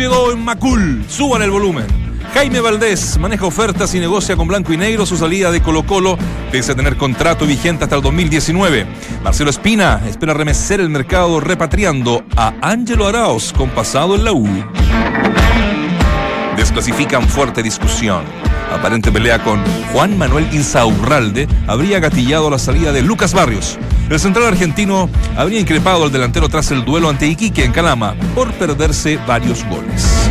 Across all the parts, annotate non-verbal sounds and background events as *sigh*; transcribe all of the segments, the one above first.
éxito en Macul. Suban el volumen. Jaime Valdés maneja ofertas y negocia con Blanco y Negro su salida de Colo Colo, pese a tener contrato vigente hasta el 2019. Marcelo Espina espera remecer el mercado repatriando a Ángelo Arauz con pasado en la U. Desclasifican fuerte discusión. Aparente pelea con Juan Manuel Insaurralde habría gatillado la salida de Lucas Barrios. El central argentino habría increpado al delantero tras el duelo ante Iquique en Calama por perderse varios goles.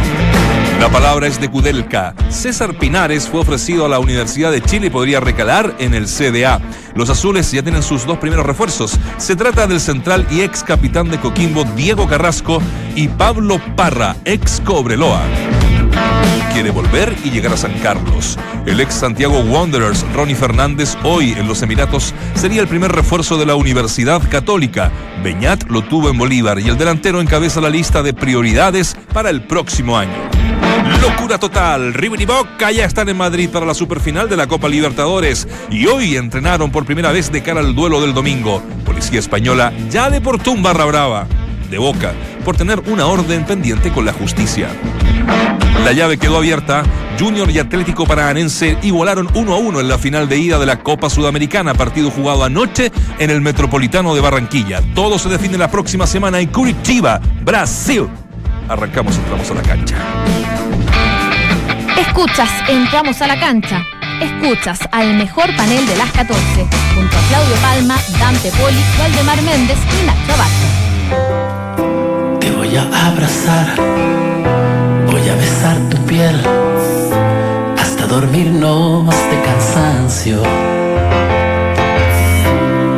La palabra es de Kudelka. César Pinares fue ofrecido a la Universidad de Chile y podría recalar en el CDA. Los azules ya tienen sus dos primeros refuerzos. Se trata del central y ex capitán de Coquimbo Diego Carrasco y Pablo Parra, ex Cobreloa quiere volver y llegar a San Carlos. El ex Santiago Wanderers, Ronnie Fernández, hoy en los Emiratos, sería el primer refuerzo de la Universidad Católica. Beñat lo tuvo en Bolívar y el delantero encabeza la lista de prioridades para el próximo año. Locura total. River y Boca ya están en Madrid para la superfinal de la Copa Libertadores y hoy entrenaron por primera vez de cara al duelo del domingo. Policía Española ya de Portún barra brava de Boca por tener una orden pendiente con la justicia. La llave quedó abierta. Junior y Atlético Paranaense igualaron 1 a 1 en la final de ida de la Copa Sudamericana, partido jugado anoche en el Metropolitano de Barranquilla. Todo se define la próxima semana en Curitiba, Brasil. Arrancamos, entramos a la cancha. Escuchas, entramos a la cancha. Escuchas al mejor panel de las 14, junto a Claudio Palma, Dante Poli, Valdemar Méndez y Nacho. Te voy a abrazar, voy a besar tu piel, hasta dormirnos de cansancio.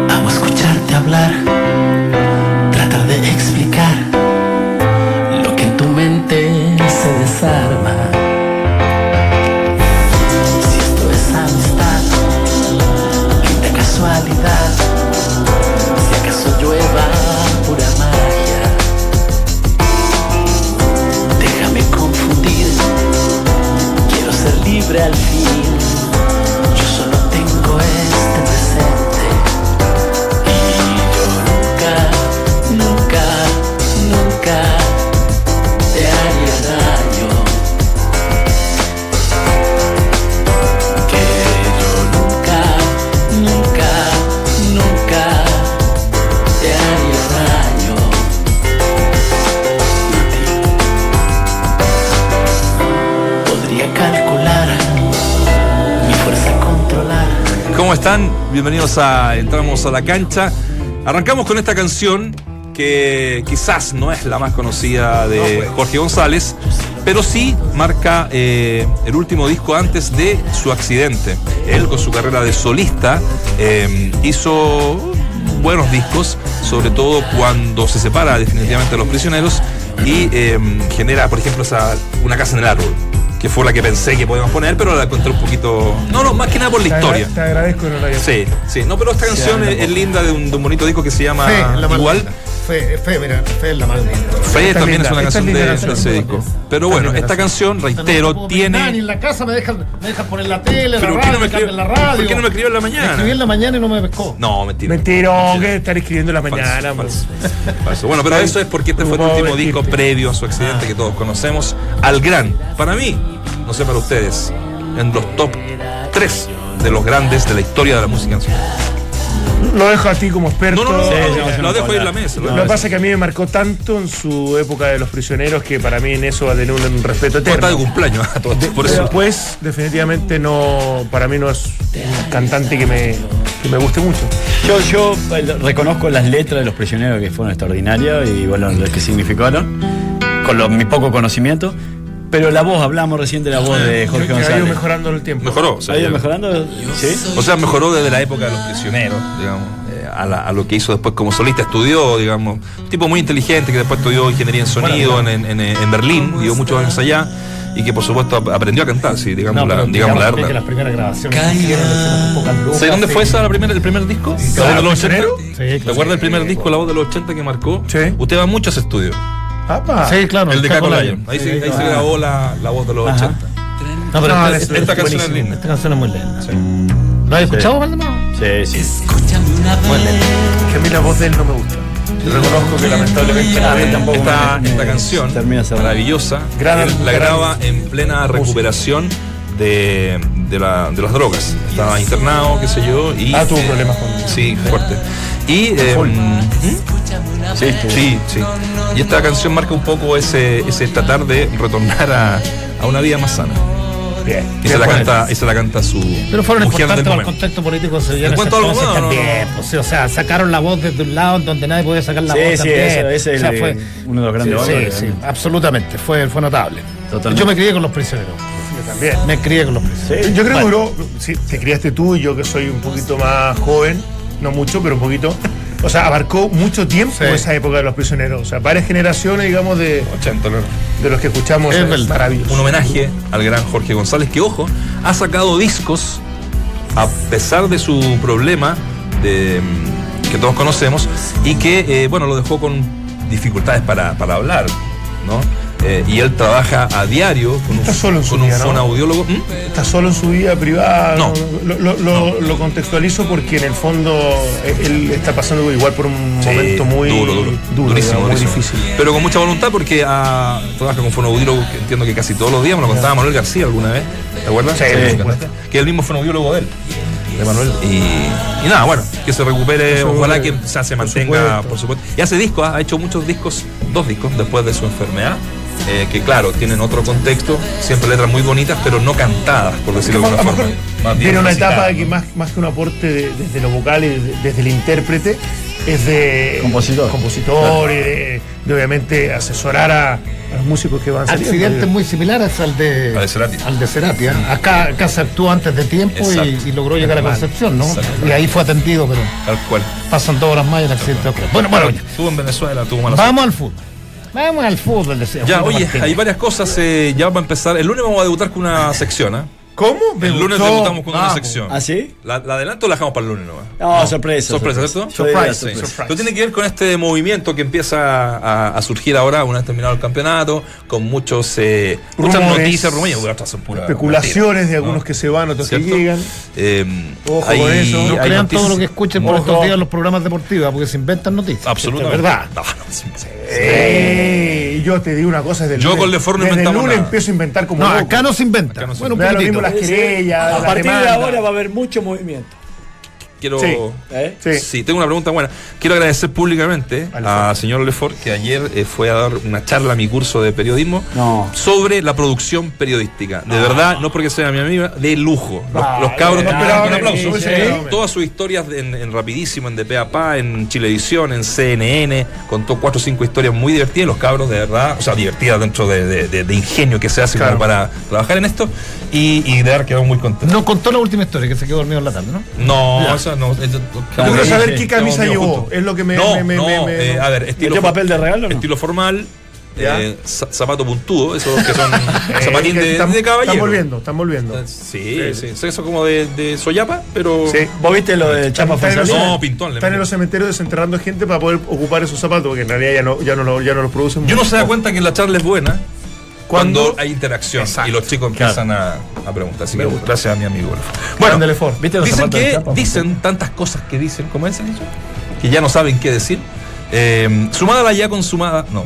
Amo escucharte hablar, ¿Cómo están? Bienvenidos a Entramos a la cancha. Arrancamos con esta canción que quizás no es la más conocida de Jorge González, pero sí marca eh, el último disco antes de su accidente. Él con su carrera de solista eh, hizo buenos discos, sobre todo cuando se separa definitivamente de los prisioneros y eh, genera, por ejemplo, esa, una casa en el árbol que fue la que pensé que podíamos poner, pero la encontré un poquito. No, no, más que nada por la Te historia. agra- Te agradezco que no hayas Sí, sí, no, pero esta canción es, es linda de un, de un bonito disco que se llama la Igual. Fe, fe, mira, fe es la más linda. Fe Esta también linda, es una canción es de, linda de ese disco. Pero bueno, linda esta canción. canción, No reitero, puedo opinar, ni tiene. en la casa me dejan, me dejan poner la tele, Pero la ¿por qué no radio, me escribió- la radio. ¿Por qué no me escribió en la mañana? Me escribí en la mañana y no me pescó. No, mentira. Mentira, que estar escribiendo en la mañana. Falso, falso. Falso. Bueno, pero eso es porque este fue el último disco previo a su accidente que todos conocemos. Al gran, para mí, no sé para ustedes, en los top 3 de los grandes de la historia de la música nacional. Lo dejo a ti como experto. No, no, no, Sí, no, sí, no, sí, lo no dejo ahí en la mesa. Lo que pasa es que a mí me marcó tanto en su época de los prisioneros que para mí en eso va a tener un, un respeto Está eterno. de cumpleaños, *laughs* a todos, por eso. Después, definitivamente no, para mí no es un cantante que me, que me guste mucho. Yo, yo eh, reconozco las letras de los prisioneros que fueron extraordinarias y bueno, lo que significaron, con lo- mi poco conocimiento. Pero la voz, hablamos recién de la voz de Jorge Que ha ido mejorando en el tiempo. Mejoró, o sea, ¿Ha ido ya- mejorando? Sí. O sea, mejoró desde la época de los prisioneros, digamos, eh, a, la- a lo que hizo después como solista. Estudió, digamos, un tipo muy inteligente que después estudió ingeniería en sonido en, en- en- en Berlín, vivió muchos años allá y que por supuesto ap- aprendió a cantar, sí, digamos, No, la, digamos la verdad. las primeras grabaciones ¿Sabes dónde sí. fue esa la primera, el primer disco? ¿La voz de los 80? prisionero? Sí, ¿Te acuerdas del primer disco, La voz de los 80 que marcó? Sí. Usted va mucho a ese estudio, Apa. Sí, claro. el de Caco Lion. Ahí, Sí, se, ahí se grabó la, la voz de los Ajá. 80. No, pero No, esta, es- Esta canción es linda. esta canción es muy linda. Sí. ¿Lo has escuchado, Valdemar? Sí, sí. Escúchame una vez. Que a mí la voz de él no me gusta. Reconozco que lamentablemente A mí no- tampoco esta, me- esta me canción maravillosa Gran- él la gran graba en plena recuperación de, de, la- de las drogas estaba internado qué sé yo y Ah, tuvo eh, problemas con- sí fuerte y eh. ¿hmm? Sí. Sí, sí. Y esta canción marca un poco ese, ese tratar de retornar a, a una vida más sana. Bien. Y se la canta, y se la canta su Pero fueron importantes para el contexto político sevillano. ¿Te cuento ese algo entonces más o no? también, pues, sí, o sea, sacaron la voz desde un lado en donde nadie podía sacar la Sí, voz sí, también. ese- ese es O sea, el- fue- uno de los grandes Sí, valores, sí, realmente. absolutamente, fue, fue notable. Totalmente. Yo me crié con los prisioneros. Yo también. Me crié con los prisioneros. Sí. Yo creo Bueno. que duró, sí, te criaste tú y yo que soy un poquito más joven, no mucho, pero un poquito. O sea, abarcó mucho tiempo Sí. esa época de los prisioneros. O sea, varias generaciones, digamos, de, 80, ¿no? de los que escuchamos. Es Es maravilloso. Un homenaje al gran Jorge González, que ojo, ha sacado discos a pesar de su problema de, mm, que todos conocemos y que, eh, bueno, lo dejó con dificultades para, para hablar, ¿no? Eh, y él trabaja a diario con un, solo en su con un ¿no? ¿Mm? Está solo en su vida privada. No. Lo, lo- lo- lo contextualizo porque en el fondo eh, él está pasando igual por un Sí, momento muy duro, duro, duro, durísimo, digamos, muy durísimo. difícil. Pero con mucha voluntad porque ah, trabaja con fonoaudiólogo, que entiendo que casi todos los días, me lo contaba Manuel García alguna vez, ¿te acuerdas? Sí, supuesto. Que es el mismo fonoaudiólogo de él, de Manuel. Y, y nada, bueno, que se recupere, Por ojalá que supuesto. o sea, se Por mantenga, supuesto. por supuesto. Y hace discos, ha hecho muchos discos, dos discos después de su enfermedad. Eh, que claro, tienen otro contexto, siempre letras muy bonitas, pero no cantadas, por decirlo de A alguna forma. *laughs* Más bien tiene una etapa que más, más que un aporte de- desde lo vocal y de- desde el intérprete es de Compositor. compositor y de, de obviamente asesorar a, a los músicos que van saliendo. Accidentes muy similares al de, Al de Cerati. al de Cerati, ¿eh? Acá, acá se actuó antes de tiempo y, logró llegar a Concepción, ¿no? Exacto. Y ahí fue atendido, pero Tal cual. pasan dos horas más y el accidente ocurre. Bueno, bueno, Bueno, estuvo en Venezuela, tuvo mala suerte. vamos al fútbol. Vamos al fútbol. Ya, oye, hay varias cosas. eh, ya vamos a empezar. El lunes vamos a debutar con una sección, ¿ah? ¿Cómo? El lunes gustó. debutamos con una sección. ¿Ah, sí? ¿La, la adelanto o la dejamos para el lunes nomás? No, sorpresa. Sorpresa, ¿cierto? Surprise, Sí. surprise. Tiene que ver con este movimiento que empieza a, a surgir ahora, una vez terminado el campeonato, con muchos eh, muchas Rumores, noticias, rumores, y otras son puras Especulaciones de algunos ¿no? que se van, otros que ¿Cierto? llegan. Eh, Ojo hay- con eso. No hay crean noticias- todo lo que escuchen por Ojo. estos días en los programas deportivos, porque se inventan noticias. Absolutamente. Es verdad. No, no, sí, sí. Eh, yo te digo una cosa desde el Yo lunes. con Lefort no Desde el inventamos lunes nada. empiezo a inventar como No, loco. acá no se inventa. Acá no se bueno, un Me da lo poquitito. mismo las querellas, A partir de ahora va a haber mucho movimiento. Quiero. Sí. ¿eh? Sí. Sí, tengo una pregunta buena. Quiero agradecer públicamente Al señor Lefort que ayer eh, fue a dar una charla a mi curso de periodismo No. sobre la producción periodística. De verdad, no porque sea mi amiga, de lujo. Los, Ah, los cabros, no un aplauso. Sí. Todas sus historias en, en Rapidísimo, en DP a Pa, en Chilevisión, en CNN, contó cuatro o cinco historias muy divertidas. Los cabros, de verdad, o sea, divertidas dentro de, de- de- de ingenio que se hace Claro. como para trabajar en esto. Y, y de verdad quedó muy contento. No contó la última historia, que se quedó dormido en la tarde, ¿no? No, esa no. esa- Yo quiero saber qué camisa llevó. Es lo que me. No, me- me- no, me- me- eh, a ver, estilo, ¿Metió papel de regalo no? estilo formal, eh, za- zapato puntudo, esos que son *laughs* Eh, zapatín de, están, de caballero. Están volviendo, están volviendo. Sí, sí, sí, eso como de, de soyapa, pero. Sí. ¿Vos viste lo de Chapa Están en los- Fonsalía? No, pintón. Están en los cementerios desenterrando gente para poder ocupar esos zapatos, porque en realidad ya no, ya no, lo- ya no los producen. Y uno mucho. se da cuenta que la charla es buena cuando, hay interacción Exacto. y los chicos empiezan a, a preguntar. Así que gracias a mi amigo. Bueno. ¿Viste dicen que dicen tantas cosas que dicen, ¿cómo es eso? Que ya no saben qué decir. Eh, sumada la ya consumada, no,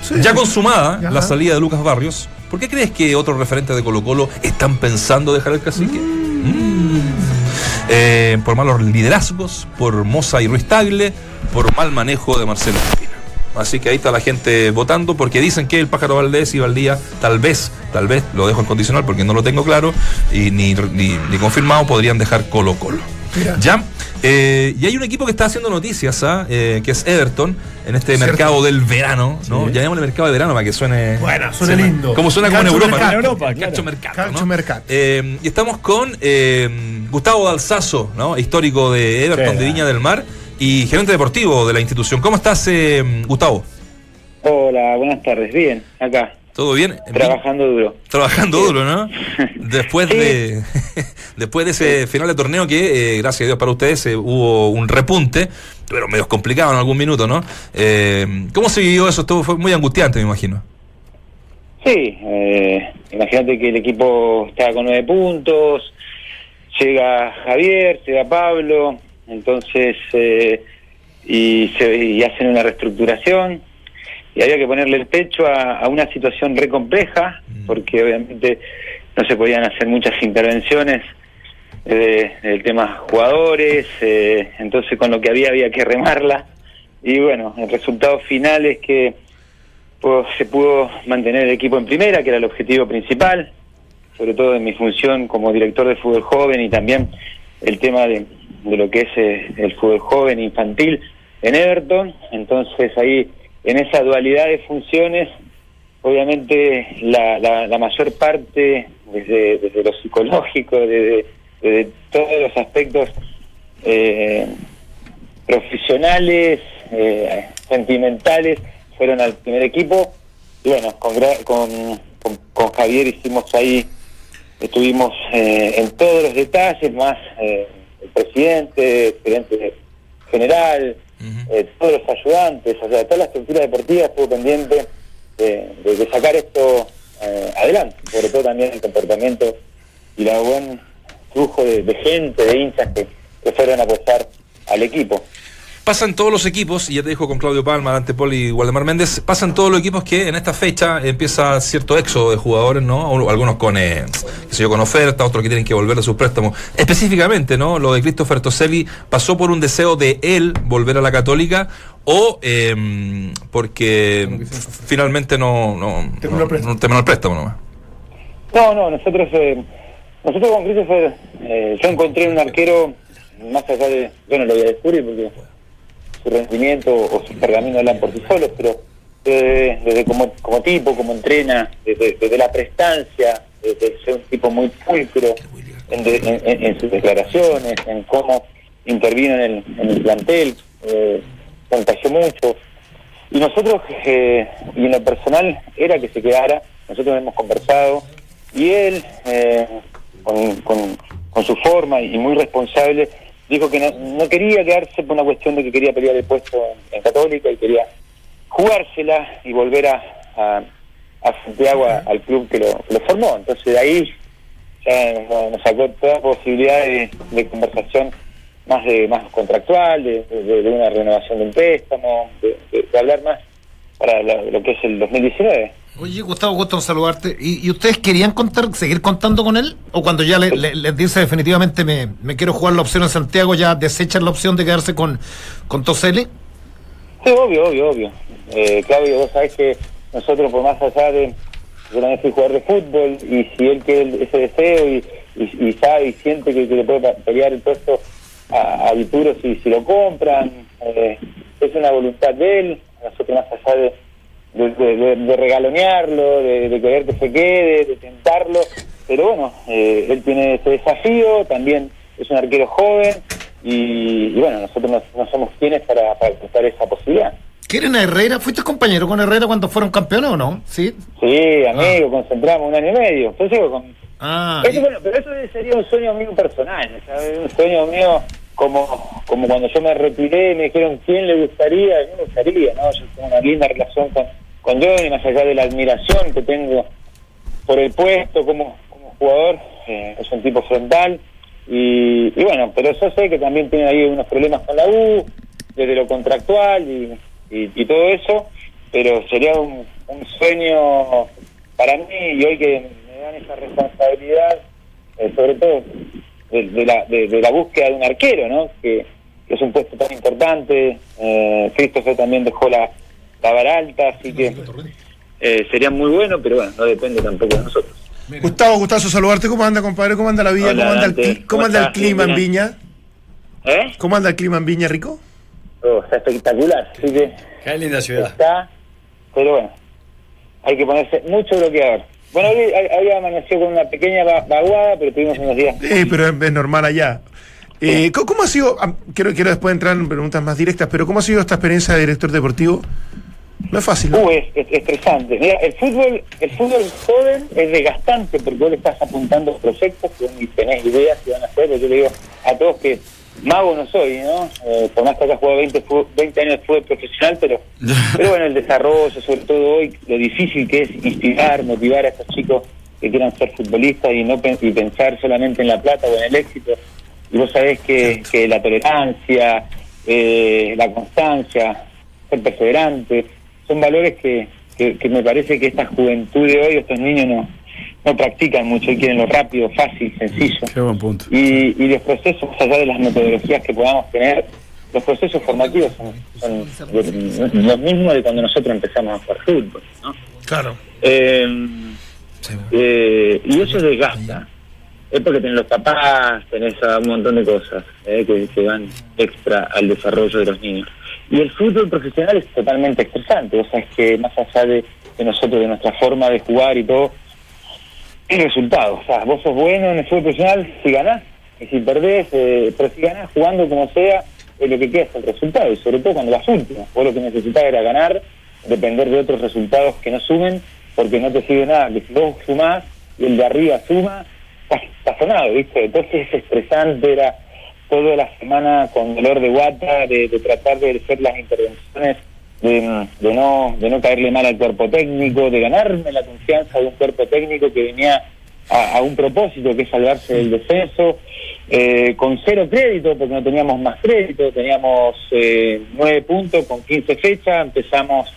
Sí. Ya consumada la salida de Lucas Barrios, ¿por qué crees que otros referentes de Colo Colo están pensando dejar el cacique? Mm. Eh, por malos liderazgos, por Moza y Ruiz Tagle, por mal manejo de Marcelo. Así que ahí está la gente votando porque dicen que el pájaro Valdés y Valdía, tal vez, tal vez, lo dejo en condicional porque no lo tengo claro y ni, ni, ni confirmado, podrían dejar Colo Colo. Mira. ¿Ya? Eh, y hay un equipo que está haciendo noticias, ¿ah? Eh, que es Everton, en este Cierto. mercado del verano, ¿no? Sí. Llamémosle mercado de verano para que suene. Bueno, suene suene- lindo. Como suena como en Europa. mercato. ¿no? Europa, claro. Calcio mercato. Calcio ¿no? mercato. Eh, y estamos con Gustavo Dalsazo, ¿no? Histórico de Everton, de. Viña del Mar, y gerente deportivo de la institución. ¿Cómo estás, eh, Gustavo? Hola, buenas tardes. Bien, acá, ¿Todo bien? trabajando duro. Trabajando duro, ¿no? *laughs* Después Sí. de *laughs* después de ese final de torneo que, eh, gracias a Dios para ustedes, eh, hubo un repunte, pero medio complicado en algún minuto, ¿no? Eh, ¿Cómo se vivió eso? Estuvo, fue muy angustiante, me imagino. Sí, eh, imagínate que el equipo estaba con nueve puntos, llega Javier, llega Pablo, entonces eh, y, se, y hacen una reestructuración y había que ponerle el pecho a, a una situación re compleja porque obviamente no se podían hacer muchas intervenciones eh, del tema jugadores, eh, entonces con lo que había había que remarla. Y bueno, el resultado final es que pues, se pudo mantener el equipo en primera, que era el objetivo principal, sobre todo en mi función como director de fútbol joven y también el tema de, de lo que es eh, el fútbol joven infantil en Everton, entonces ahí en esa dualidad de funciones, obviamente la, la, la mayor parte desde, desde lo psicológico, desde, todos los aspectos eh, profesionales, eh, sentimentales, fueron al primer equipo. Y bueno, con, con, con, con Javier hicimos ahí, estuvimos eh, en todos los detalles, más eh, el presidente, el presidente general, eh, todos los ayudantes, o sea, toda la estructura deportiva estuvo pendiente de, de- de sacar esto eh, adelante, sobre todo también el comportamiento y la buen flujo de, de gente, de hinchas que, que fueron a apostar al equipo. Pasan todos los equipos, y ya te dijo con Claudio Palma, Dante Poli y Waldemar Méndez, pasan todos los equipos que en esta fecha empieza cierto éxodo de jugadores, ¿no? Algunos con, eh, qué sé yo, con oferta, otros que tienen que volver a sus préstamos. Específicamente, ¿no? Lo de Christopher Toselli pasó por un deseo de él volver a la Católica o eh, porque finalmente no, no, Terminó no, el préstamo. no terminó el préstamo nomás. No, no, nosotros eh, nosotros con Christopher, eh, yo encontré un arquero, más allá de, yo no lo voy a descubrir porque su rendimiento o su pergamino hablan por sí solos, pero desde, como, como tipo, como entrena, desde, desde la prestancia, desde ser un tipo muy pulcro en, de- en- sus declaraciones, en cómo intervino en el, en el plantel, eh, contagió mucho. Y nosotros, eh, y en lo personal, era que se quedara, nosotros hemos conversado, y él, eh, con su forma y muy responsable, dijo que no, no quería quedarse por una cuestión de que quería pelear el puesto en, en Católica y quería jugársela y volver a, a, a Santiago, a- al club que lo, que lo formó. Entonces de ahí ya nos, nos sacó toda posibilidad de, de conversación más de más contractual, de, de- de una renovación de un préstamo, de hablar más para lo, lo que es el 2019. Oye, Gustavo, gusto en saludarte. ¿Y, y ustedes querían contar, seguir contando con él? ¿O cuando ya le- le- les dice definitivamente me, me quiero jugar la opción en Santiago, ya desechan la opción de quedarse con, con Toselli? Sí, obvio, obvio, obvio. Eh, Claudio, vos sabés que nosotros, por más allá de. Yo también soy jugador de fútbol y si él quiere ese deseo y, y, y sabe y siente que, que le puede pelear el puesto a, a Vituro si, si lo compran, eh, es una voluntad de él. Nosotros, más allá de, de, de- regalonearlo, de, querer que se quede, de tentarlo, pero bueno, eh, él tiene ese desafío, también es un arquero joven y, y bueno, nosotros no, somos quienes para, para aceptar esa posibilidad. ¿Quieren a Herrera? ¿Fuiste compañero con Herrera cuando fueron campeones o no? Sí. Sí, amigo, concentramos un año y medio. Entonces, con... Ah, Eso, bueno, pero eso sería un sueño mío personal, ¿sabes? un sueño mío como como cuando yo me retiré me dijeron quién le gustaría, a mí me gustaría, ¿no? Yo tengo una linda relación con, con Johnny, más allá de la admiración que tengo por el puesto como, como jugador, eh, es un tipo frontal. Y, y bueno, pero yo sé que también tiene ahí unos problemas con la U, desde lo contractual y, y, y todo eso, pero sería un, un sueño para mí y hoy que me dan esa responsabilidad, eh, sobre todo de, de la, de, de la búsqueda de un arquero, ¿no? Que, que es un puesto tan importante. Eh, Christopher también dejó la, la vara alta, así que eh, sería muy bueno, pero bueno, no depende tampoco de nosotros. Gustavo, gustazo saludarte. ¿Cómo anda, compadre? ¿Cómo anda la vida? Hola, ¿Cómo anda el, cómo ¿Cómo anda el clima en. Viña? ¿Eh? ¿Cómo anda el clima en Viña, Rico? Oh, está espectacular, así que Qué linda ciudad. está, pero bueno, hay que ponerse mucho bloqueador. Bueno, hoy hoy había amanecido con una pequeña va- vaguada, pero tuvimos unos días. Eh, pero es, normal allá. Eh, ¿cómo, ha sido? ah, Quiero, quiero después entrar en preguntas más directas, pero ¿cómo ha sido esta experiencia de director deportivo? No es fácil, ¿no? Uh, es, es estresante. Mira, el fútbol, el fútbol joven es desgastante porque vos le estás apuntando proyectos que ni tenés ideas que van a hacer. Yo le digo a todos que mago no soy, ¿no? Eh, por más que haya jugado 20, fu- 20 años de fútbol profesional, pero, *laughs* pero bueno, el desarrollo, sobre todo hoy, lo difícil que es instigar, motivar a estos chicos que quieran ser futbolistas y no y pensar solamente en la plata o en el éxito. Y vos sabés que, que la tolerancia, eh, la constancia, ser perseverante, son valores que, que, que me parece que esta juventud de hoy, estos niños no, no practican mucho y quieren lo rápido, fácil, sencillo. Qué buen punto. Y, y los procesos, más allá de las metodologías que podamos tener, los procesos formativos son, son lo- los mismos de cuando nosotros empezamos a jugar fútbol. ¿no? Claro. Eh, eh, y eso desgasta. Es porque tenés los papás, tenés a un montón de cosas eh, que, que van extra al desarrollo de los niños. Y el fútbol profesional es totalmente estresante. O sea, es que más allá de, de nosotros, de nuestra forma de jugar y todo, es resultado. O sea, vos sos bueno en el fútbol profesional si ganás y si perdés, eh, pero si ganás jugando como sea, es lo que queda es el resultado. Y sobre todo cuando las últimas. Vos lo que necesitabas era ganar, depender de otros resultados que no sumen, porque no te sirve nada. Que si vos sumás y el de arriba suma, estás, sonado, ¿viste? Entonces es estresante, era toda la semana con dolor de guata, de, de tratar de hacer las intervenciones, de, de no de no caerle mal al cuerpo técnico, de ganarme la confianza de un cuerpo técnico que venía a, un propósito, que es salvarse del descenso, eh, con cero crédito, porque no teníamos más crédito, teníamos eh, nueve puntos con 15 fechas, empezamos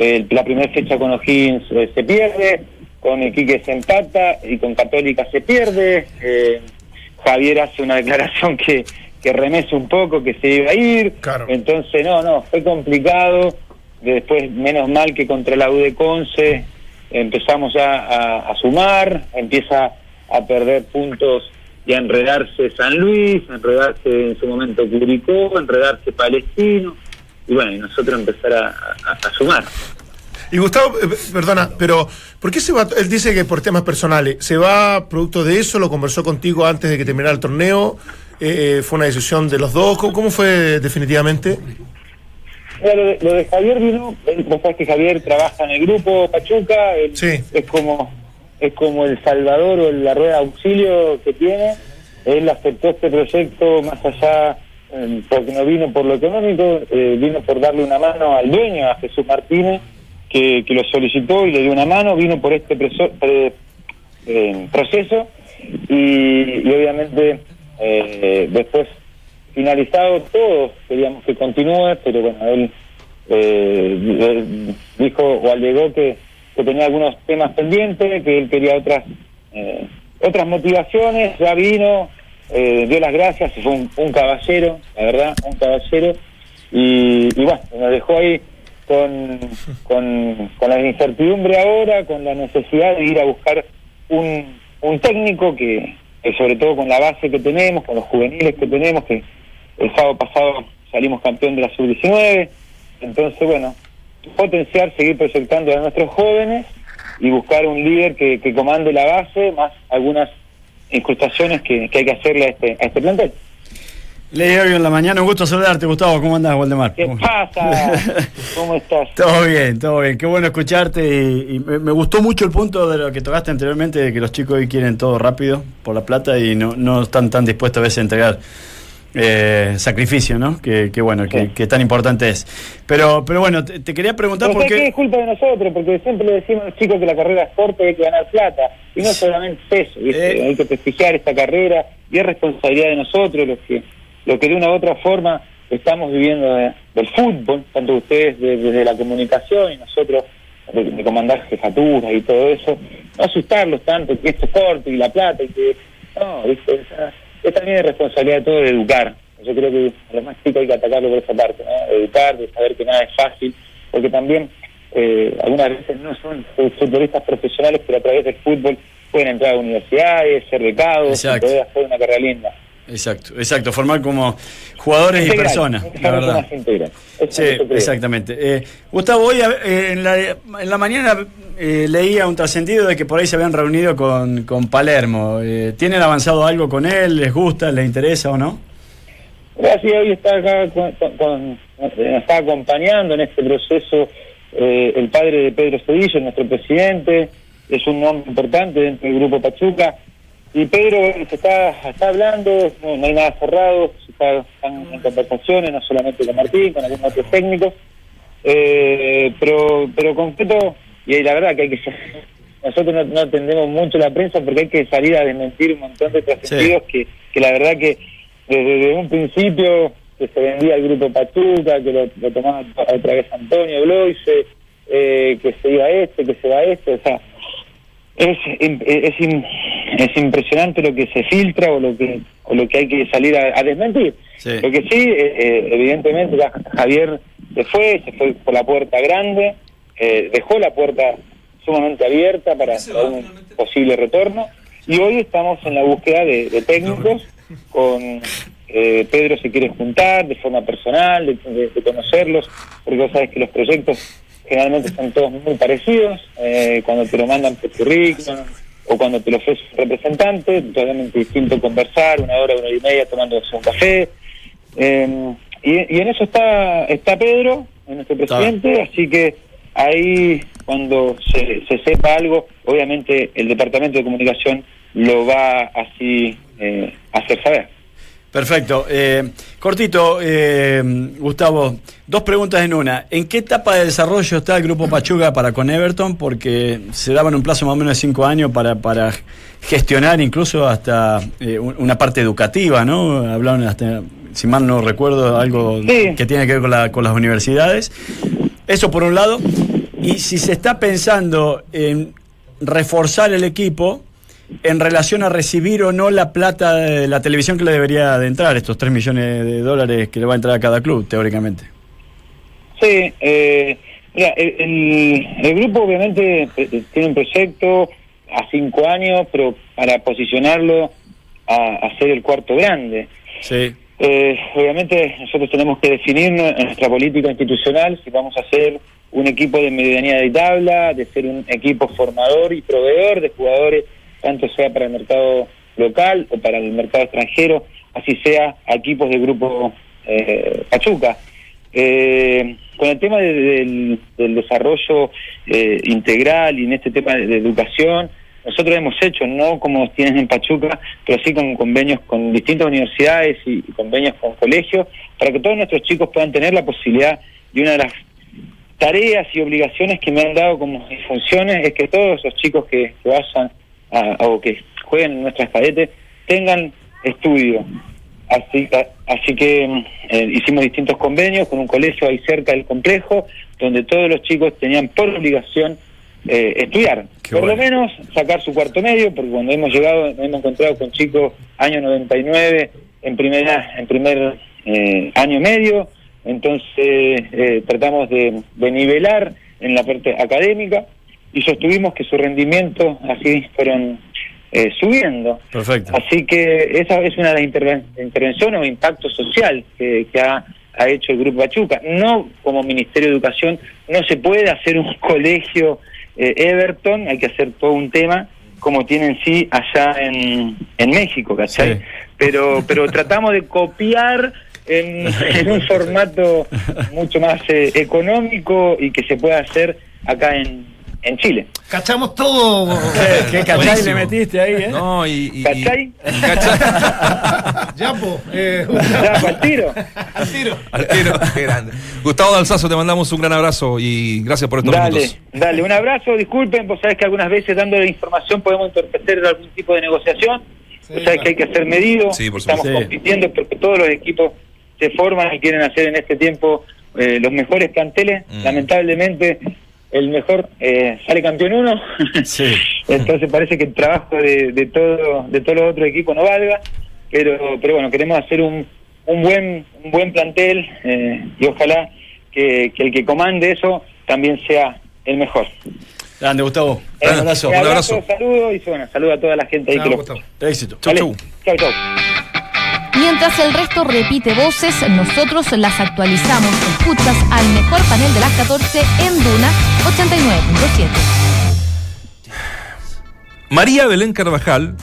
eh, la primera fecha con O'Higgins eh, se pierde, con Iquique se empata y con Católica se pierde. Eh, Javier hace una declaración que, que remece un poco, que se iba a ir. Claro. Entonces, no, no, fue complicado. Después, menos mal que contra la U de Conce empezamos ya a, a sumar, empieza a perder puntos y a enredarse San Luis, a enredarse en su momento Curicó, a enredarse Palestino. Y bueno, y nosotros empezar a, a- a sumar. Y Gustavo, eh, perdona, pero ¿por qué se va? Él dice que por temas personales. ¿Se va producto de eso? ¿Lo conversó contigo antes de que terminara el torneo? Eh, ¿Fue una decisión de los dos? ¿Cómo, cómo fue definitivamente? Mira, lo, de, lo de Javier vino, vos sabés que Javier trabaja en el grupo Pachuca, él Sí. es como es como el salvador o la rueda de auxilio que tiene. Él aceptó este proyecto más allá, eh, porque no vino por lo económico, eh, vino por darle una mano al dueño, a Jesús Martínez, que, que lo solicitó y le dio una mano, vino por este preso- pre- eh, proceso y, y obviamente eh, después finalizado todo queríamos que continúe pero bueno él eh, dijo o alegó que, que tenía algunos temas pendientes que él quería otras eh, otras motivaciones. Ya vino eh, dio las gracias fue un, un caballero la verdad un caballero. Y, y bueno nos dejó ahí con, con, con la incertidumbre ahora, con la necesidad de ir a buscar un, un técnico que sobre todo con la base que tenemos, con los juveniles que tenemos, que el sábado pasado salimos campeón de la sub-19, entonces bueno, potenciar, seguir proyectando a nuestros jóvenes y buscar un líder que, que comande la base, más algunas incrustaciones que, que hay que hacerle a este, a este plantel. Leí hoy en la mañana, un gusto saludarte, Gustavo. ¿Cómo andás, Waldemar? ¿Qué pasa? *laughs* ¿Cómo estás? Todo bien, todo bien. Qué bueno escucharte y, y me, me gustó mucho el punto de lo que tocaste anteriormente, de que los chicos hoy quieren todo rápido por la plata y no, no están tan dispuestos a veces a entregar eh, sacrificio, ¿no? Que, que bueno, que, Sí. que tan importante es. Pero, pero bueno, te, te quería preguntar por ¿sabes qué? es culpa de nosotros, porque siempre le decimos a los chicos que la carrera es corta y hay que ganar plata. Y no solamente es eso. Eh. hay que prestigiar esta carrera y es responsabilidad de nosotros los que, los que de una u otra forma estamos viviendo de- del fútbol, tanto ustedes de- desde la comunicación y nosotros de, de comandar jefaturas y todo eso. No asustarlos tanto, que esto es corto y la plata y que... No, ¿viste? Esa- es también responsabilidad de todos de educar. Yo creo que a los más chicos hay que atacarlo por esa parte, ¿no? De educar, de saber que nada es fácil, porque también eh, algunas veces no son futbolistas profesionales, pero a través del fútbol pueden entrar a universidades, ser becados, y poder hacer una carrera linda. Exacto, exacto, formar como jugadores y personas, la verdad. Sí, exactamente. Eh, Gustavo, hoy eh, en, la, en la mañana eh, leía un trascendido de que por ahí se habían reunido con, con Palermo. Eh, ¿Tienen avanzado algo con él? ¿Les gusta? ¿Les interesa o no? Gracias, hoy está acá, con, con- con- nos está acompañando en este proceso eh, el padre de Pedro Cedillo, nuestro presidente, es un nombre importante dentro del Grupo Pachuca. Y Pedro se está, está hablando, no, no hay nada cerrado, se está, están en conversaciones, no solamente con Martín, con algunos otros técnicos, eh, pero pero concreto, y la verdad que hay que nosotros no, no atendemos mucho la prensa porque hay que salir a desmentir un montón de trascendidos que, que la verdad que desde, desde un principio que se vendía al grupo Pachuca, que lo, lo tomaba otra vez Antonio Bloise, eh, que se iba este, que se va este, o sea, es, es, im- es impresionante lo que se filtra o lo que o lo que hay que salir a, a desmentir. Sí. Lo que sí, eh, eh, evidentemente, ya Javier se fue, se fue por la puerta grande, eh, dejó la puerta sumamente abierta para, para un posible retorno y hoy estamos en la búsqueda de, de técnicos con eh, Pedro se quiere juntar de forma personal, de, de- de conocerlos, porque vos sabes que los proyectos generalmente son todos muy parecidos, eh, cuando te lo mandan por currículum o cuando te lo ofrece un representante, totalmente distinto conversar, una hora, una hora y media tomando un café. Eh, y, y en eso está, está Pedro, nuestro presidente, así que ahí cuando se, se sepa algo, obviamente el Departamento de Comunicación lo va así eh, a hacer saber. Perfecto. Eh, cortito, eh, Gustavo, dos preguntas en una. ¿En qué etapa de desarrollo está el Grupo Pachuca para con Everton? Porque se daban un plazo más o menos de cinco años para, para gestionar incluso hasta eh, un- una parte educativa, ¿no? Hablaban hasta, si mal no recuerdo, algo Sí. que tiene que ver con, la- con las universidades. Eso por un lado. Y si se está pensando en reforzar el equipo en relación a recibir o no la plata de la televisión que le debería de entrar, estos 3 millones de dólares que le va a entrar a cada club, teóricamente. Sí, eh, mira, el, el- grupo obviamente eh, tiene un proyecto a cinco años, pero para posicionarlo a, a ser el cuarto grande. Sí. Eh, obviamente nosotros tenemos que definir nu- nuestra política institucional si vamos a ser un equipo de medianía de tabla, de ser un equipo formador y proveedor de jugadores, tanto sea para el mercado local o para el mercado extranjero, así sea a equipos del grupo eh, Pachuca. Eh, con el tema de- del, desarrollo eh, integral y en este tema de, de educación, nosotros hemos hecho, no como tienen en Pachuca, pero sí con convenios con distintas universidades y, convenios con colegios, para que todos nuestros chicos puedan tener la posibilidad y una de las tareas y obligaciones que me han dado como mis funciones es que todos los chicos que vayan a- o que jueguen en nuestras cadetes tengan estudio. Así, a- así que mm, eh, hicimos distintos convenios con un colegio ahí cerca del complejo, donde todos los chicos tenían por obligación eh, estudiar. Qué por lo menos sacar su cuarto medio, porque cuando hemos llegado nos hemos encontrado con chicos año 99 en primera en primer eh, año medio, entonces eh, tratamos de, de nivelar en la parte académica y sostuvimos que su rendimiento así fueron eh, subiendo. Perfecto. Así que esa es una de las interven- intervenciones o impacto social que, que ha, ha hecho el Grupo Pachuca. No como Ministerio de Educación, no se puede hacer un *laughs* colegio eh, Everton, hay que hacer todo un tema como tienen sí allá en, en México, ¿cachai? Sí. Pero, pero *laughs* tratamos de copiar en, en un *laughs* formato mucho más eh, económico y que se pueda hacer acá en, en Chile. Cachamos todo. *laughs* ¿Qué, qué cachai le metiste ahí, eh? No, y. y- y- ¿Cachai? ¿Cachai? *laughs* ya, po. Eh, Ya, al tiro. al tiro. Al tiro. Qué grande. Gustavo Dalsazo, te mandamos un gran abrazo y gracias por estos Dale, minutos. dale, un abrazo, disculpen, vos sabés que algunas veces dando la información podemos entorpecer algún tipo de negociación, vos sabés que hay que ser medido, Sí, por estamos supuesto. compitiendo porque todos los equipos se forman y quieren hacer en este tiempo eh, los mejores planteles, Mm. lamentablemente el mejor eh, sale campeón uno, *laughs* *laughs* Sí. entonces parece que el trabajo de, de todo de todos los otros equipos no valga, pero pero bueno, queremos hacer un, un buen un buen plantel eh, y ojalá que, que el que comande eso también sea el mejor. Grande, Gustavo. Eh, Un abrazo. un un abrazo. saludo y bueno, saludo a toda la gente ahí que lo Gustavo. Éxito. Chau, Vale, chau. chau, chau. Mientras el resto repite voces, nosotros las actualizamos. Escuchas al mejor panel de las 14 en Duna 89.7. María Belén Carvajal,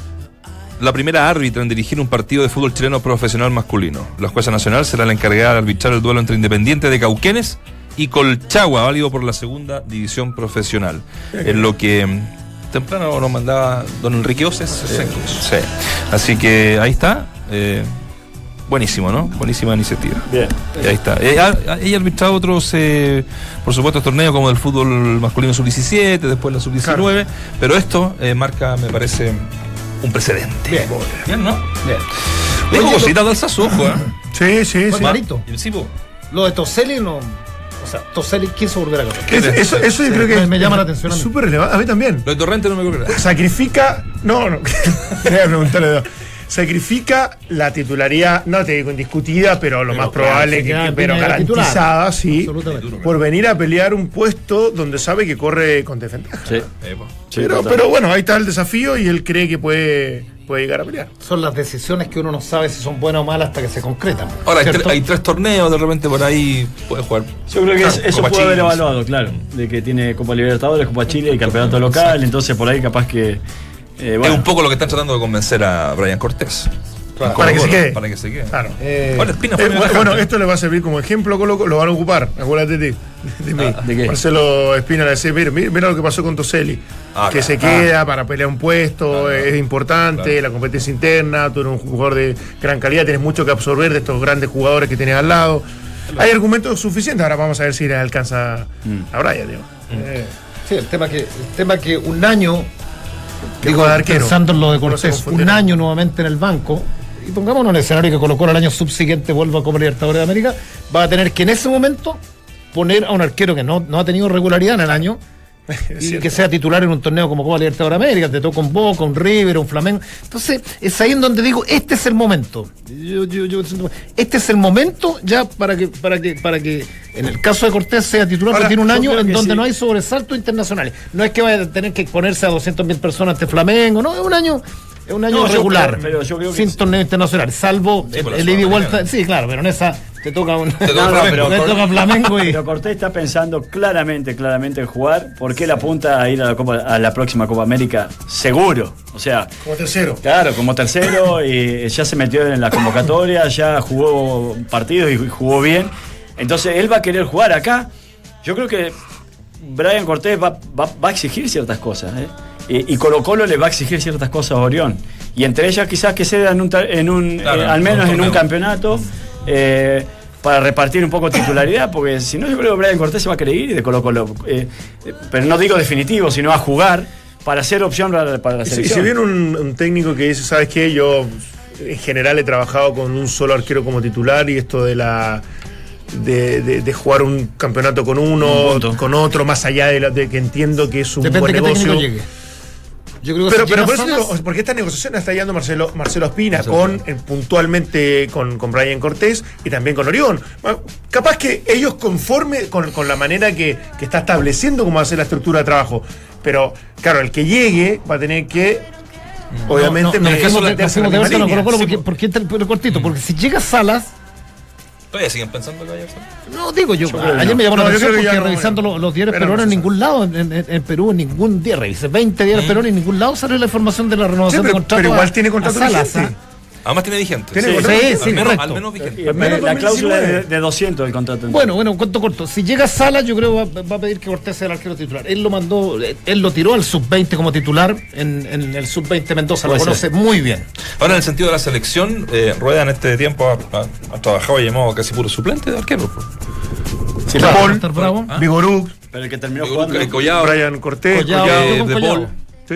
la primera árbitra en dirigir un partido de fútbol chileno profesional masculino. La jueza nacional será la encargada de arbitrar el duelo entre Independiente de Cauquenes y Colchagua, válido por la segunda división profesional. En lo que mm, temprano nos mandaba don Enrique Oces. Sí. Así que ahí está. eh, buenísimo, ¿no? Buenísima iniciativa. Bien. Y ahí está. Eh, ha- ha- ella ha arbitrado otros, eh, por supuesto, torneos como el fútbol masculino sub-17, después la sub-19, pero esto eh, marca, me parece, un precedente. Bien. Bien, ¿no? Bien. Oye, cositas de alzazo, ojo, ¿eh? Sí, sí, sí. clarito. ¿Y el Cipo? Lo de Toselli no. O sea, Toselli quiso volver a ganar. Es- eso, eso yo creo que Me- me llama la atención a es mí. súper relevante. A mí también. Lo de Torrente no me acuerdo. Sacrifica. No, no. *laughs* Quería preguntarle. Sacrifica la titularidad, no te digo indiscutida, pero lo más probable, que, que- pero garantizada, sí, por venir a pelear un puesto donde sabe que corre con desventaja. Sí. Pero, bueno, ahí está el desafío y él cree que puede, puede llegar a pelear. Son las decisiones que uno no sabe si son buenas o malas hasta que se concretan. Ahora, hay, ¿cierto? tre- hay tres torneos, de repente por ahí puede jugar. Yo creo que Claro, es- eso Copa puede haber evaluado, claro. De que tiene Copa Libertadores, Copa Chile y campeonato local. Entonces, por ahí capaz que. Eh, bueno, Es un poco lo que están tratando de convencer a Brian Cortés. Para que se quede. Para que se quede. Claro. Eh, Eh, fue bu- medio bueno, tajante. esto le va a servir como ejemplo, Colo lo van a ocupar, acuérdate de, de mí. Ah, ¿de qué? Marcelo Espina le dice, mira, mira, mira lo que pasó con Toselli, Ah, que claro. se queda para pelear un puesto, es importante, Claro. la competencia interna, tú eres un jugador de gran calidad, tienes mucho que absorber de estos grandes jugadores que tienes al lado. Hay argumentos suficientes, ahora vamos a ver si le alcanza Mm. a Brian, digo. eh, sí, el tema que, el tema que un año, digo, de arquero. pensando en lo de Cortés, un año nuevamente en el banco, y pongámonos en el escenario que colocó el año subsiguiente vuelva a Copa Libertadores de América, va a tener que en ese momento poner a un arquero que no, no ha tenido regularidad en el año. *laughs* y que sea titular en un torneo como Copa Libertadores de América, te toca un Boca, un River, un Flamengo. Entonces, es ahí en donde digo, este es el momento. Yo- yo- yo este es el momento ya para que, para que, para que en el caso de Cortés sea titular, Ahora, porque tiene un año en donde sí. no hay sobresaltos internacionales. No es que vaya a tener que exponerse a 200.000 personas ante Flamengo, no, es un año, es un año No, yo regular, creo- pero yo creo que sin sí. torneo internacional, salvo Sí, la el, el ida y vuelta. Sí, claro, pero en esa te toca un toca No, te toca Flamengo y Pero Cortés está pensando claramente, claramente en jugar. ¿Por qué le apunta a ir a la, Copa, a la próxima Copa América? Seguro. O sea, Como tercero. claro, como tercero, y ya se metió en la convocatoria, ya jugó partidos y jugó bien. Entonces él va a querer jugar acá. Yo creo que Brian Cortés va, va- va a exigir ciertas cosas. ¿eh? Y, y Colo Colo le va a exigir ciertas cosas a Orión. Y entre ellas quizás que sea en un, en un Claro, eh, al en menos un en un campeonato. eh, para repartir un poco titularidad, porque si no, yo creo que Brian Cortés se va a querer ir de Colo Colo. Eh, pero no digo definitivo, sino a jugar para ser opción para, para la Y si, y selección. si viene un, un técnico que dice, ¿sabes qué? Yo en general he trabajado con un solo arquero como titular y esto de la de, de- de jugar un campeonato con Un uno, con otro, más allá de, la- de que entiendo que es un depende buen negocio. Yo creo que Pero, pero por eso digo, porque esta negociación la está llevando Marcelo, Marcelo Espina con eh, puntualmente con, con Brian Cortés y también con Orión. Bueno, Capaz que ellos conforme con, con la manera que, que está estableciendo cómo va a ser la estructura de trabajo. Pero, claro, el que llegue va a tener que, obviamente, no, no, me- línea. con Colo-Colo, Sí, porque, po. porque cortito, porque si llega Salas, ¿Todavía siguen pensando que vaya a ser? no digo yo, que ayer no. me llamó la No, yo atención porque no, revisando no. los, los diarios peruanos no en se ningún lado, en, en- en Perú en ningún día, revisé 20 diarios peruanos en ningún lado sale la información de la Sí, renovación pero, de contrato. pero igual a- tiene a contrato Salas, vigente. Además tiene vigente. Tiene Sí, sí, vigente. sí, al, menos, correcto. al menos vigente. Y, Al menos la cláusula 2019. es de, de 200 el contrato. Bueno, bueno, un cuento corto. Si llega Salas, yo creo va, va a pedir que Cortés sea el arquero titular. Él lo mandó, eh, él lo tiró al sub-20 como titular en, en el sub-20 Mendoza, lo conoce ser. muy bien. Ahora, en el sentido de la selección, eh, Rueda en este tiempo ha, ha- ha trabajado y llamado casi puro suplente de arquero. pues. Sí, Néstor Bravo. ¿Ah? Vigoruk, pero el que terminó creo jugando. Collado, Brian Cortés, Collado, Collado, yo con de Collado. Paul.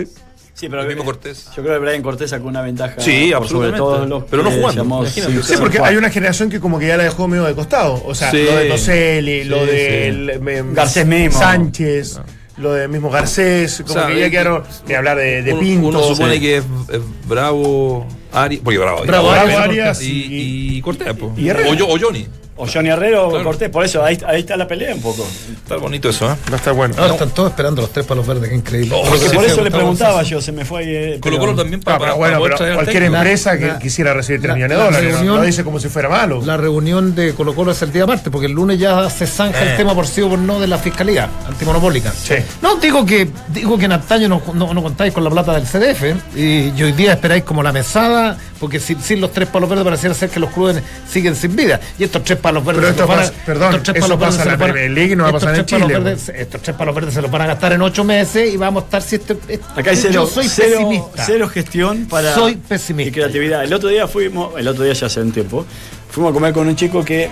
sí. Sí, pero el mismo Cortés. Yo creo que Brian Cortés sacó una ventaja. Sí, por sobre absolutamente. todo los Pero no jugando, llamó-. Sí, porque hay una generación que como que ya la dejó medio de costado. O sea, Sí. lo de Toselli, lo de sí. eh, Garcés mismo. Sánchez, lo de mismo Garcés, como O sea, que ya eh, quedaron de hablar de, de uno, Pinto. uno supone sí. que es, es Bravo, Arias. Porque Bravo, Bravo, Arias, Arias y, y- y Cortés. pues. y o, o Johnny. O Johnny Herrero o. Cortés. Por eso ahí, ahí está la pelea un poco. Está bonito eso, ¿eh? Va a estar bueno. Ahora están todos esperando los tres palos verdes, qué increíble. Oh, Porque sí, por sí, eso le preguntaba yo, se me fue ahí. eh, Colo Colo también Ah, para, pero bueno, pero cualquier técnico. empresa que La- quisiera recibir 3 la- millones de la dólares, no- reunión- no dice como si fuera malo. La reunión de Colo Colo es el día martes, porque el lunes ya se zanja Eh. el tema por sí o por no de la fiscalía antimonopólica. Sí. No, digo que digo que en antaño no, no, no contáis con la plata del CDF y, y hoy día esperáis como la mesada, porque sin, sin los tres palos verdes pareciera ser que los clubes siguen sin vida. Y estos tres palos verdes Pero se esto los van a- pasa- perdón, estos tres eso palos verdes pasa se en los la van a- Premier League y no va a pasar en palos Chile, verdes- estos tres palos verdes se los van a gastar en ocho meses y vamos a estar si este, este- Acá hay yo soy cero, pesimista. cero gestión para. Soy pesimista. Y creatividad. El otro día fuimos, el otro día ya hace un tiempo, fuimos a comer con un chico que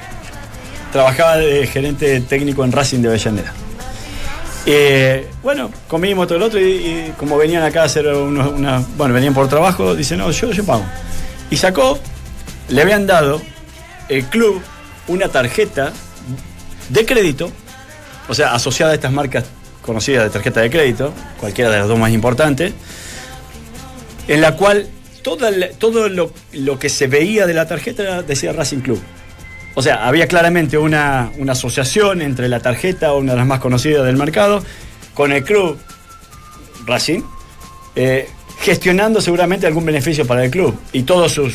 trabajaba de gerente técnico en Racing de Avellaneda. Eh, bueno, comimos todo el otro y, y como venían acá a hacer unos, una, bueno, venían por trabajo, dice, no, yo, yo pago. Y sacó, le habían dado el club una tarjeta de crédito, o sea, asociada a estas marcas conocidas de tarjeta de crédito, cualquiera de las dos más importantes, en la cual toda la- todo lo, lo que se veía de la tarjeta decía Racing Club. O sea, había claramente una, una asociación entre la tarjeta, una de las más conocidas del mercado, con el club Racing, eh, gestionando seguramente algún beneficio para el club. Y toda su,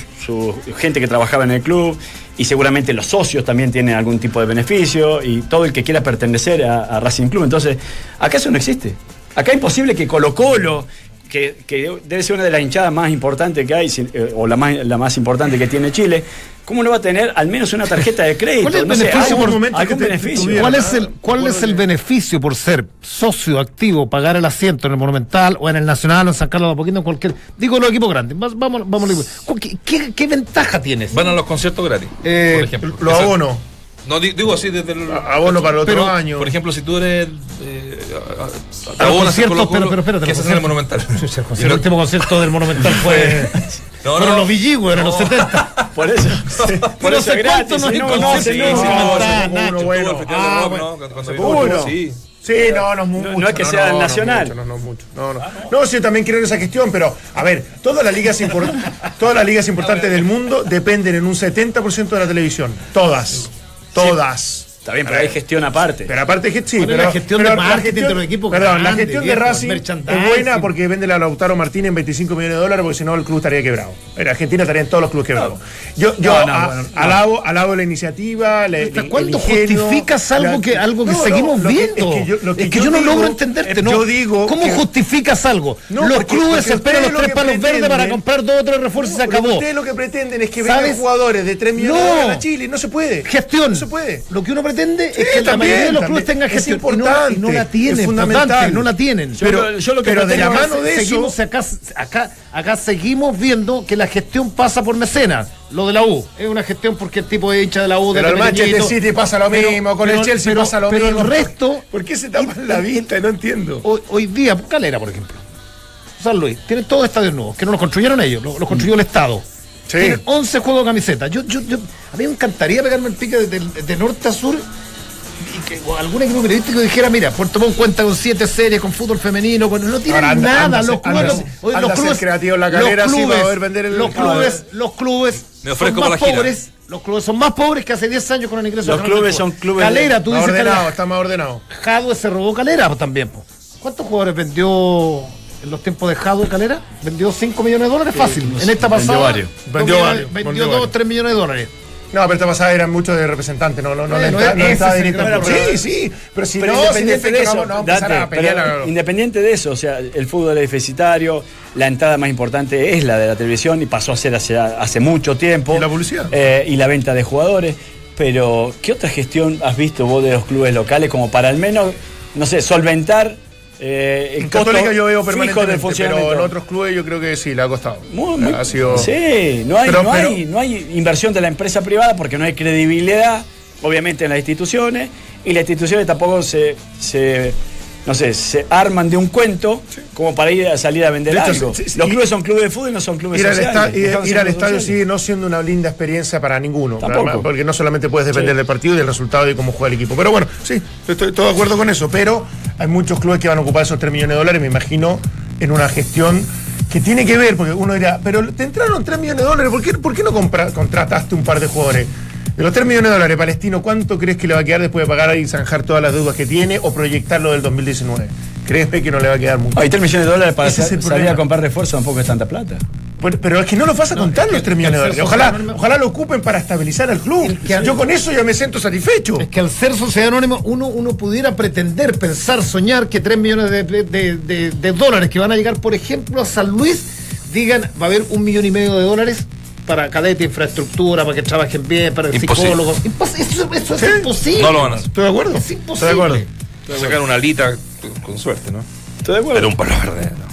gente que trabajaba en el club, y seguramente los socios también tienen algún tipo de beneficio, y todo el que quiera pertenecer a, a Racing Club. Entonces, acá eso no existe. Acá es imposible que Colo Colo, que, que debe ser una de las hinchadas más importantes que hay, sin- eh, o la más, la más importante que tiene Chile, ¿cómo no va a tener al menos una tarjeta de crédito? ¿Cuál es el No sé, beneficio algún- por momento algún te- beneficio? ¿Cuál es el, cuál es el beneficio por ser socio activo, pagar el asiento en el Monumental o en el Nacional o en San Carlos de Apoquindo, en cualquier. Digo los equipos grandes. Vamos, vamos, ¿Cu- ¿Qué, qué, qué ventaja tienes? Van a los conciertos gratis, Eh, por ejemplo. Los Esa- abonos. No, di- digo así desde el... Abono para el otro Pero, año. Por ejemplo, si tú eres... Eh, a- conciertos, Colo-Colo, pero, pero espérate. hace en el Monumental. *laughs* El, no- último concierto del Monumental fue. *laughs* No, *laughs* no. los Villigües, eran los No. 70. Por eso, por No eso es gratis. No, no, en no, no. ¿no? Sí. Sí, no, no es mucho. no es que sea nacional. No, no, no, es mucho. No, no. No, sí, también quiero en esa gestión, pero a ver, todas las ligas, todas las ligas importantes del mundo dependen en un 70% de la televisión. Todas. Todas. Está bien, pero hay gestión aparte. Pero aparte que sí, ¿Cuál es pero la gestión pero de la marketing gestión- de los equipos Perdón, la grandes, gestión de Racing es buena porque vende a Lautaro Martínez en 25 millones de dólares porque si no el club estaría quebrado. En Argentina estarían todos los clubes quebrados. Yo, yo No, no, a- bueno, no. alabo, alabo la iniciativa, la, ¿Hasta el- cuándo el ingenio, justificas algo la- que, algo que No, no, seguimos que- viendo? es que yo, lo que es que yo, no digo- logro entenderte, ¿no? Yo digo. ¿Cómo que- justificas algo? No, los porque- clubes porque esperan los lo tres palos verdes para comprar dos o tres refuerzos y se acabó. Ustedes lo que pretenden es que vengan jugadores de 3 millones de dólares a Chile. No se puede. Gestión. No se puede. Lo que uno pretende Sí, es que la también, mayoría de los clubes tengan Es gestión. y no- importante, Y no, la es tienen. fundamental. No la tienen. Pero- yo lo que pero de la mano de eso. seguimos acá, acá, acá seguimos viendo que la gestión pasa por mecenas. Lo de la U. Es una gestión porque el tipo de hincha de la U de Pero el Manchester. City pasa lo Pero- mismo, con pero- el Chelsea pero- pasa lo pero mismo. el resto, *laughs* ¿Por qué se tapan la vista? No entiendo. hoy, hoy día, Calera, por ejemplo. San Luis, tienen todos estadios nuevos, que no los construyeron ellos, los, los construyó el Estado. Sí. Tienen 11 juegos de camiseta. Yo, yo, yo, a mí me encantaría pegarme el pique de, de- de norte a sur y que o algún equipo periodístico dijera, mira, Puerto Montt cuenta con siete series, con fútbol femenino, con, no tienen anda- nada. anda los clubes, anda- los- los clubes, creativo en la los calera, sí, clubes, para poder vender el- los clubes, los clubes Me son más para la gira. pobres. Los clubes son más pobres que hace 10 años con el ingreso Los clubes son clubes Calera, tú dices ordenado, Calera. está más ordenado. Jadwe se robó Calera también. po. ¿Cuántos jugadores vendió en los tiempos de Jadwe Calera? Vendió 5 millones de dólares fácil. en esta vendió pasada varios. dos Vendió varios, Vendió vendió 2 varios. 3 millones de dólares. No, pero esta pasada eran muchos de representantes, no, no, no, no directo. gran Sí, sí, pero si Pero no, independiente de eso, no, no a pelear. pero a- independiente de eso, o sea, el fútbol es deficitario, la entrada más importante es la de la televisión y pasó a ser hace, hace mucho tiempo. Y la publicidad. Eh, y la venta de jugadores. Pero, ¿qué otra gestión has visto vos de los clubes locales como para al menos, no sé, solventar eh, En costo Católica yo veo permanentemente, pero en otros clubes yo creo que sí, le ha costado. Muy, muy- ha sido... Sí, no hay, Pero- no, pero- hay, no hay inversión de la empresa privada porque no hay credibilidad, obviamente, en las instituciones, y las instituciones tampoco se, se no sé, se arman de un cuento como para ir a salir a vender hecho, algo. sí, sí, Los clubes son clubes de fútbol y no son clubes Ir al, sociales. esta- ir- al estadio sociales. sigue no siendo una linda experiencia para ninguno. Porque no solamente puedes depender Sí. del partido y del resultado y cómo juega el equipo. Pero bueno, sí, estoy todo de acuerdo con eso. Pero hay muchos clubes que van a ocupar esos 3 millones de dólares, me imagino, en una gestión que tiene que ver, porque uno dirá, pero te entraron 3 millones de dólares, ¿por qué, por qué no contrataste un par de jugadores? De los 3 millones de dólares, Palestino, ¿cuánto crees que le va a quedar después de pagar y zanjar todas las deudas que tiene o proyectarlo del 2019? Créeme que no le va a quedar mucho. Hay 3 millones de dólares para sa- salir a comprar refuerzo, tampoco es tanta plata. Pero, pero es que no los vas a contar los que- 3 millones de dólares. Ojalá, ojalá lo ocupen para estabilizar al club. Yo con eso ya me siento satisfecho. Es que al ser sociedad anónima, uno, uno pudiera pretender, pensar, soñar que 3 millones de, de- de- de- de dólares que van a llegar, por ejemplo, a San Luis, digan, va a haber un millón y medio de dólares para cadete, infraestructura, para que trabajen bien, para psicólogos. Eso eso es imposible. No lo van a hacer. Estoy de acuerdo. Es imposible. Estoy de acuerdo. Sacar una alita con suerte, ¿no? Estoy de acuerdo. Pero un palo verde, ¿no?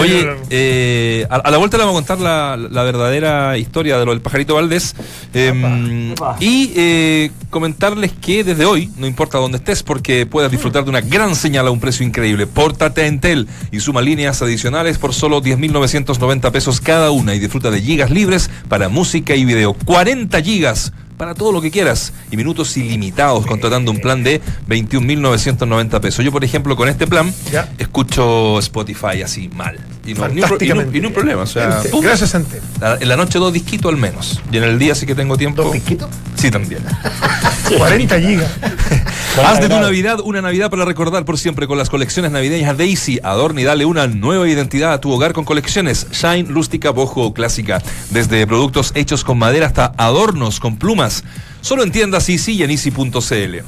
Oye, eh, a, a la vuelta le vamos a contar la, la verdadera historia de lo del pajarito Valdés eh, y eh, comentarles que desde hoy, no importa dónde estés, porque puedes disfrutar de una gran señal a un precio increíble. Pórtate a Entel y suma líneas adicionales por solo 10.990 pesos cada una y disfruta de gigas libres para música y video. 40 gigas para todo lo que quieras y minutos ilimitados contratando un plan de 21.990 pesos. Yo, por ejemplo, con este plan Ya. escucho Spotify así mal. Y no, y no- y no un problema. O sea, Ente-. Gracias, Ante. La- en la noche dos disquitos al menos. Y en el día sí que tengo tiempo. ¿Dos disquitos? Sí, también. *laughs* 40 gigas. *laughs* Haz de tu Navidad una Navidad para recordar por siempre con las colecciones navideñas Daisy. Adorna y dale una nueva identidad a tu hogar con colecciones Shine, rústica, bojo o clásica. Desde productos hechos con madera hasta adornos con plumas. Solo en tiendas Easy y en easy.cl.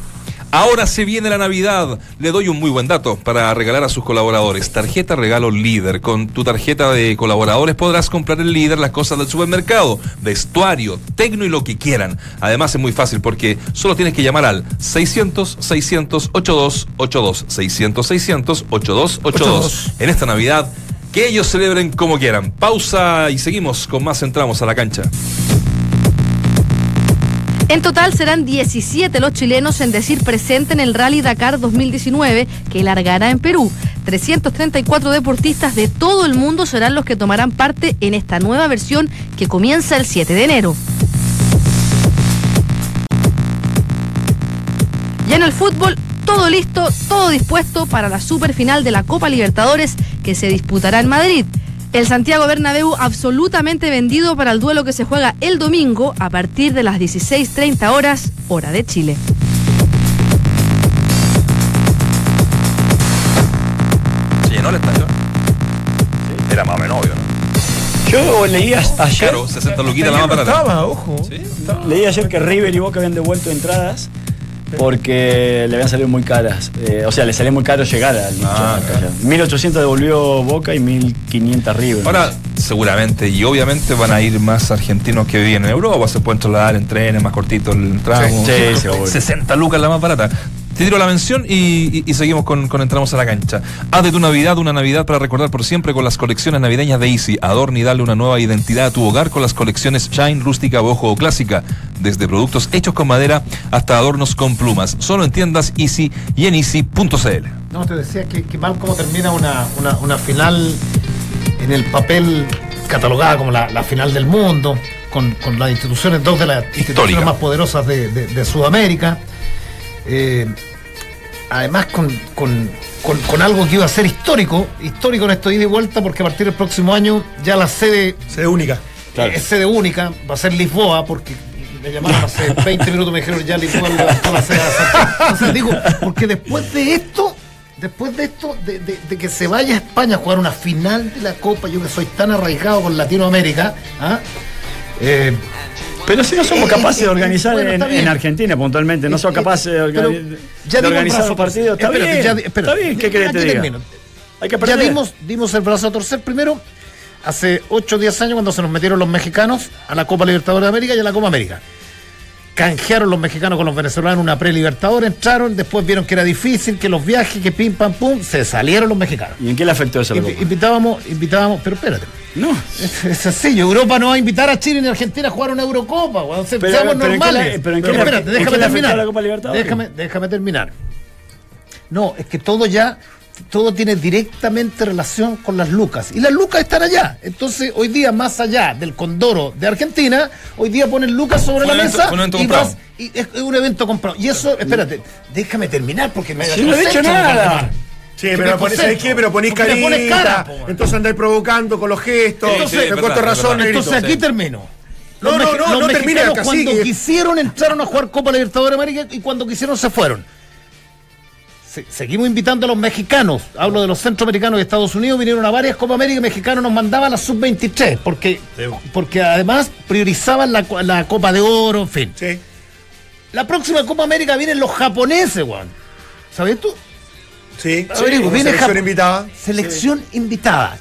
Ahora se viene la Navidad. Le doy un muy buen dato para regalar a sus colaboradores. Tarjeta regalo líder. Con tu tarjeta de colaboradores podrás comprar el líder las cosas del supermercado, vestuario, tecno y lo que quieran. Además es muy fácil porque solo tienes que llamar al 600 600 8282 600 600 8282 en esta Navidad. Que ellos celebren como quieran. Pausa y seguimos con más entramos a la cancha. En total serán 17 los chilenos en decir presente en el Rally Dakar 2019 que largará en Perú. 334 deportistas de todo el mundo serán los que tomarán parte en esta nueva versión que comienza el 7 de enero. Ya en el fútbol, todo listo, todo dispuesto para la superfinal de la Copa Libertadores que se disputará en Madrid. El Santiago Bernabéu absolutamente vendido para el duelo que se juega el domingo a partir de las 16.30 horas, hora de Chile. ¿Se llenó el estadio? Era más o menos obvio, ¿no? Yo leí ayer, Claro, 60 luquitas la más no barata. estaba, ojo. Sí. leí ayer que River y Boca habían devuelto entradas porque le habían salido muy caras. Eh, o sea, le salía muy caro llegar al Ah, hincha. 1800 devolvió Boca y 1500 River. Ahora, seguramente y obviamente van a ir más argentinos que viven en Europa, se pueden trasladar en trenes más cortitos el tramo. Sí, sí, seguro. *laughs* 60 lucas la más barata. Te tiro la mención y, y- y seguimos con, con entramos a la cancha. Haz de tu Navidad una Navidad para recordar por siempre con las colecciones navideñas de Easy. Adorna y dale una nueva identidad a tu hogar con las colecciones Shine, rústica, bojo o clásica. Desde productos hechos con madera hasta adornos con plumas. Solo en tiendas Easy y en easy.cl. No, te decía que, que mal como termina una, una, una final en el papel catalogada como la, la final del mundo, con, con las instituciones, dos de las instituciones Histórica. más poderosas de, de- de Sudamérica. Eh, además con, con- con- con algo que iba a ser histórico, histórico en esto ida y vuelta, porque a partir del próximo año ya la sede Sede única. Claro. es sede única, va a ser Lisboa, porque me llamaron hace *laughs* 20 minutos, me dijeron ya Lisboa levantó la sede a Santiago. Entonces digo, porque después de esto, después de esto, de, de- de que se vaya a España a jugar una final de la Copa, yo que soy tan arraigado con Latinoamérica, ¿ah? Eh, Pero si no somos capaces de organizar Bueno, en, está bien. en Argentina puntualmente, no somos eh, capaces de, pero organi- ya de dimos organizar un partido. Está bien, ya- espera. está bien, ¿qué querés que te diga? Hay que Ya dimos, dimos el brazo a torcer primero hace 8 o 10 años cuando se nos metieron los mexicanos a la Copa Libertadores de América y a la Copa América. Canjearon los mexicanos con los venezolanos una pre-libertadores, entraron, después vieron que era difícil, que los viajes, que pim pam pum, se salieron los mexicanos. ¿Y en qué le afectó eso a la Invi- Copa? Invitábamos, invitábamos, pero espérate. No. Es, es sencillo, Europa no va a invitar a Chile ni a Argentina a jugar una Eurocopa, weón. Se- Pero- seamos pero ¿en qué normales. le- pero en qué le- espérate, en déjame terminar. la Copa Libertadores? Déjame, déjame terminar. No, es que todo ya, todo tiene directamente relación con las lucas. Y las lucas están allá. Entonces, hoy día, más allá del condoro de Argentina, hoy día ponen lucas sobre la evento- mesa fue un evento y, comprado. vas- y es un evento comprado. Y eso, espérate, déjame terminar porque me Si no he dicho nada. Sí, pero pones cara, po, entonces andáis provocando con los gestos, Sí, sí, corto razón. Entonces aquí termino. No, no, no, no termina. Cuando quisieron entraron a jugar Copa Libertadores de América y cuando quisieron se fueron. Se- seguimos invitando a los mexicanos. Hablo de los centroamericanos de Estados Unidos. Vinieron a varias Copa América y mexicanos nos mandaban la sub-23 porque, porque además priorizaban la, la Copa de Oro, en fin. Sí. La próxima Copa América vienen los japoneses, Juan. ¿Sabes tú? Sí, viene selección invitada. Selección invitada.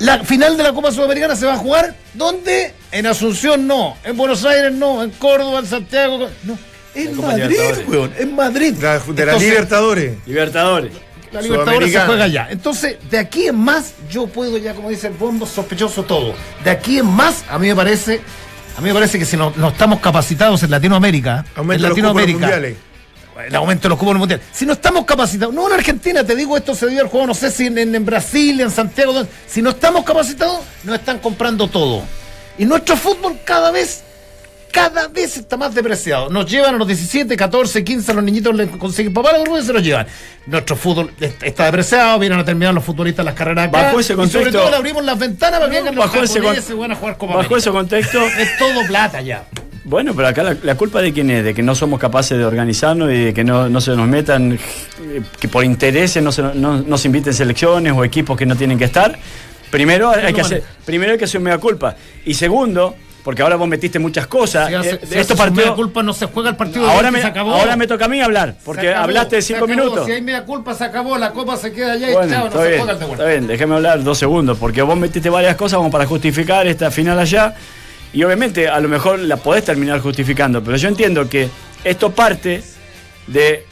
La final de la Copa Sudamericana se va a jugar ¿dónde? En Asunción no, en Buenos Aires no, en Córdoba, en Santiago, no. En Madrid, weón, en Madrid. De la, de la Entonces, Libertadores. Libertadores. La Libertadores se juega allá. Entonces, de aquí en más, yo puedo ya, como dice el bombo, sospechoso todo. De aquí en más, a mí me parece, a mí me parece que si no, no estamos capacitados en Latinoamérica, Aumenta en Latinoamérica, mundiales. el aumento de los cupos en el mundial. Si no estamos capacitados, no en Argentina, te digo, esto se dio al juego, no sé si en, en- en Brasil, en Santiago, donde- si no estamos capacitados, nos están comprando todo. Y nuestro fútbol cada vez cada vez está más depreciado. Nos llevan a los 17, 14, 15, a los niñitos les consiguen papá la y se los llevan. Nuestro fútbol est- está depreciado, vienen a terminar los futbolistas las carreras acá. Bajo ese y sobre contexto- todo le abrimos las ventanas para que vengan los con- japoneses, van a jugar Copa Bajo América. ese contexto, *laughs* Es todo plata ya. Bueno, pero acá la, la culpa de quién es, de que no somos capaces de organizarnos y de que no, no se nos metan, eh, que por intereses no se, no, no se inviten selecciones o equipos que no tienen que estar. Primero hay que hacer, primero hay que hacer culpa. Y segundo, porque ahora vos metiste muchas cosas. Si hace- eh, hace partidos. culpa no se juega el partido Ahora me, se acabó. ahora me toca a mí hablar, Se porque acabó, hablaste de se cinco acabó. minutos. Si hay media culpa, se acabó, la copa se queda allá y Bueno, chao, no se bien, juega el de vuelta. está bien, déjame hablar dos segundos, porque vos metiste varias cosas como para justificar esta final allá, y obviamente a lo mejor la podés terminar justificando, pero yo entiendo que esto parte de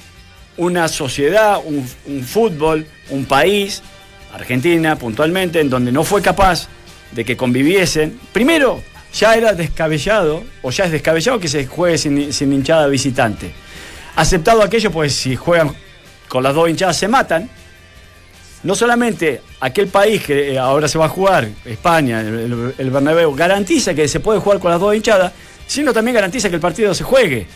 una sociedad, un, un fútbol, un país, Argentina puntualmente, en donde no fue capaz de que conviviesen. Primero, ya era descabellado, o ya es descabellado que se juegue sin, sin hinchada visitante. Aceptado aquello, pues si juegan con las dos hinchadas se matan. No solamente aquel país que eh, ahora se va a jugar, España, el, el- el Bernabéu, garantiza que se puede jugar con las dos hinchadas, sino también garantiza que el partido se juegue.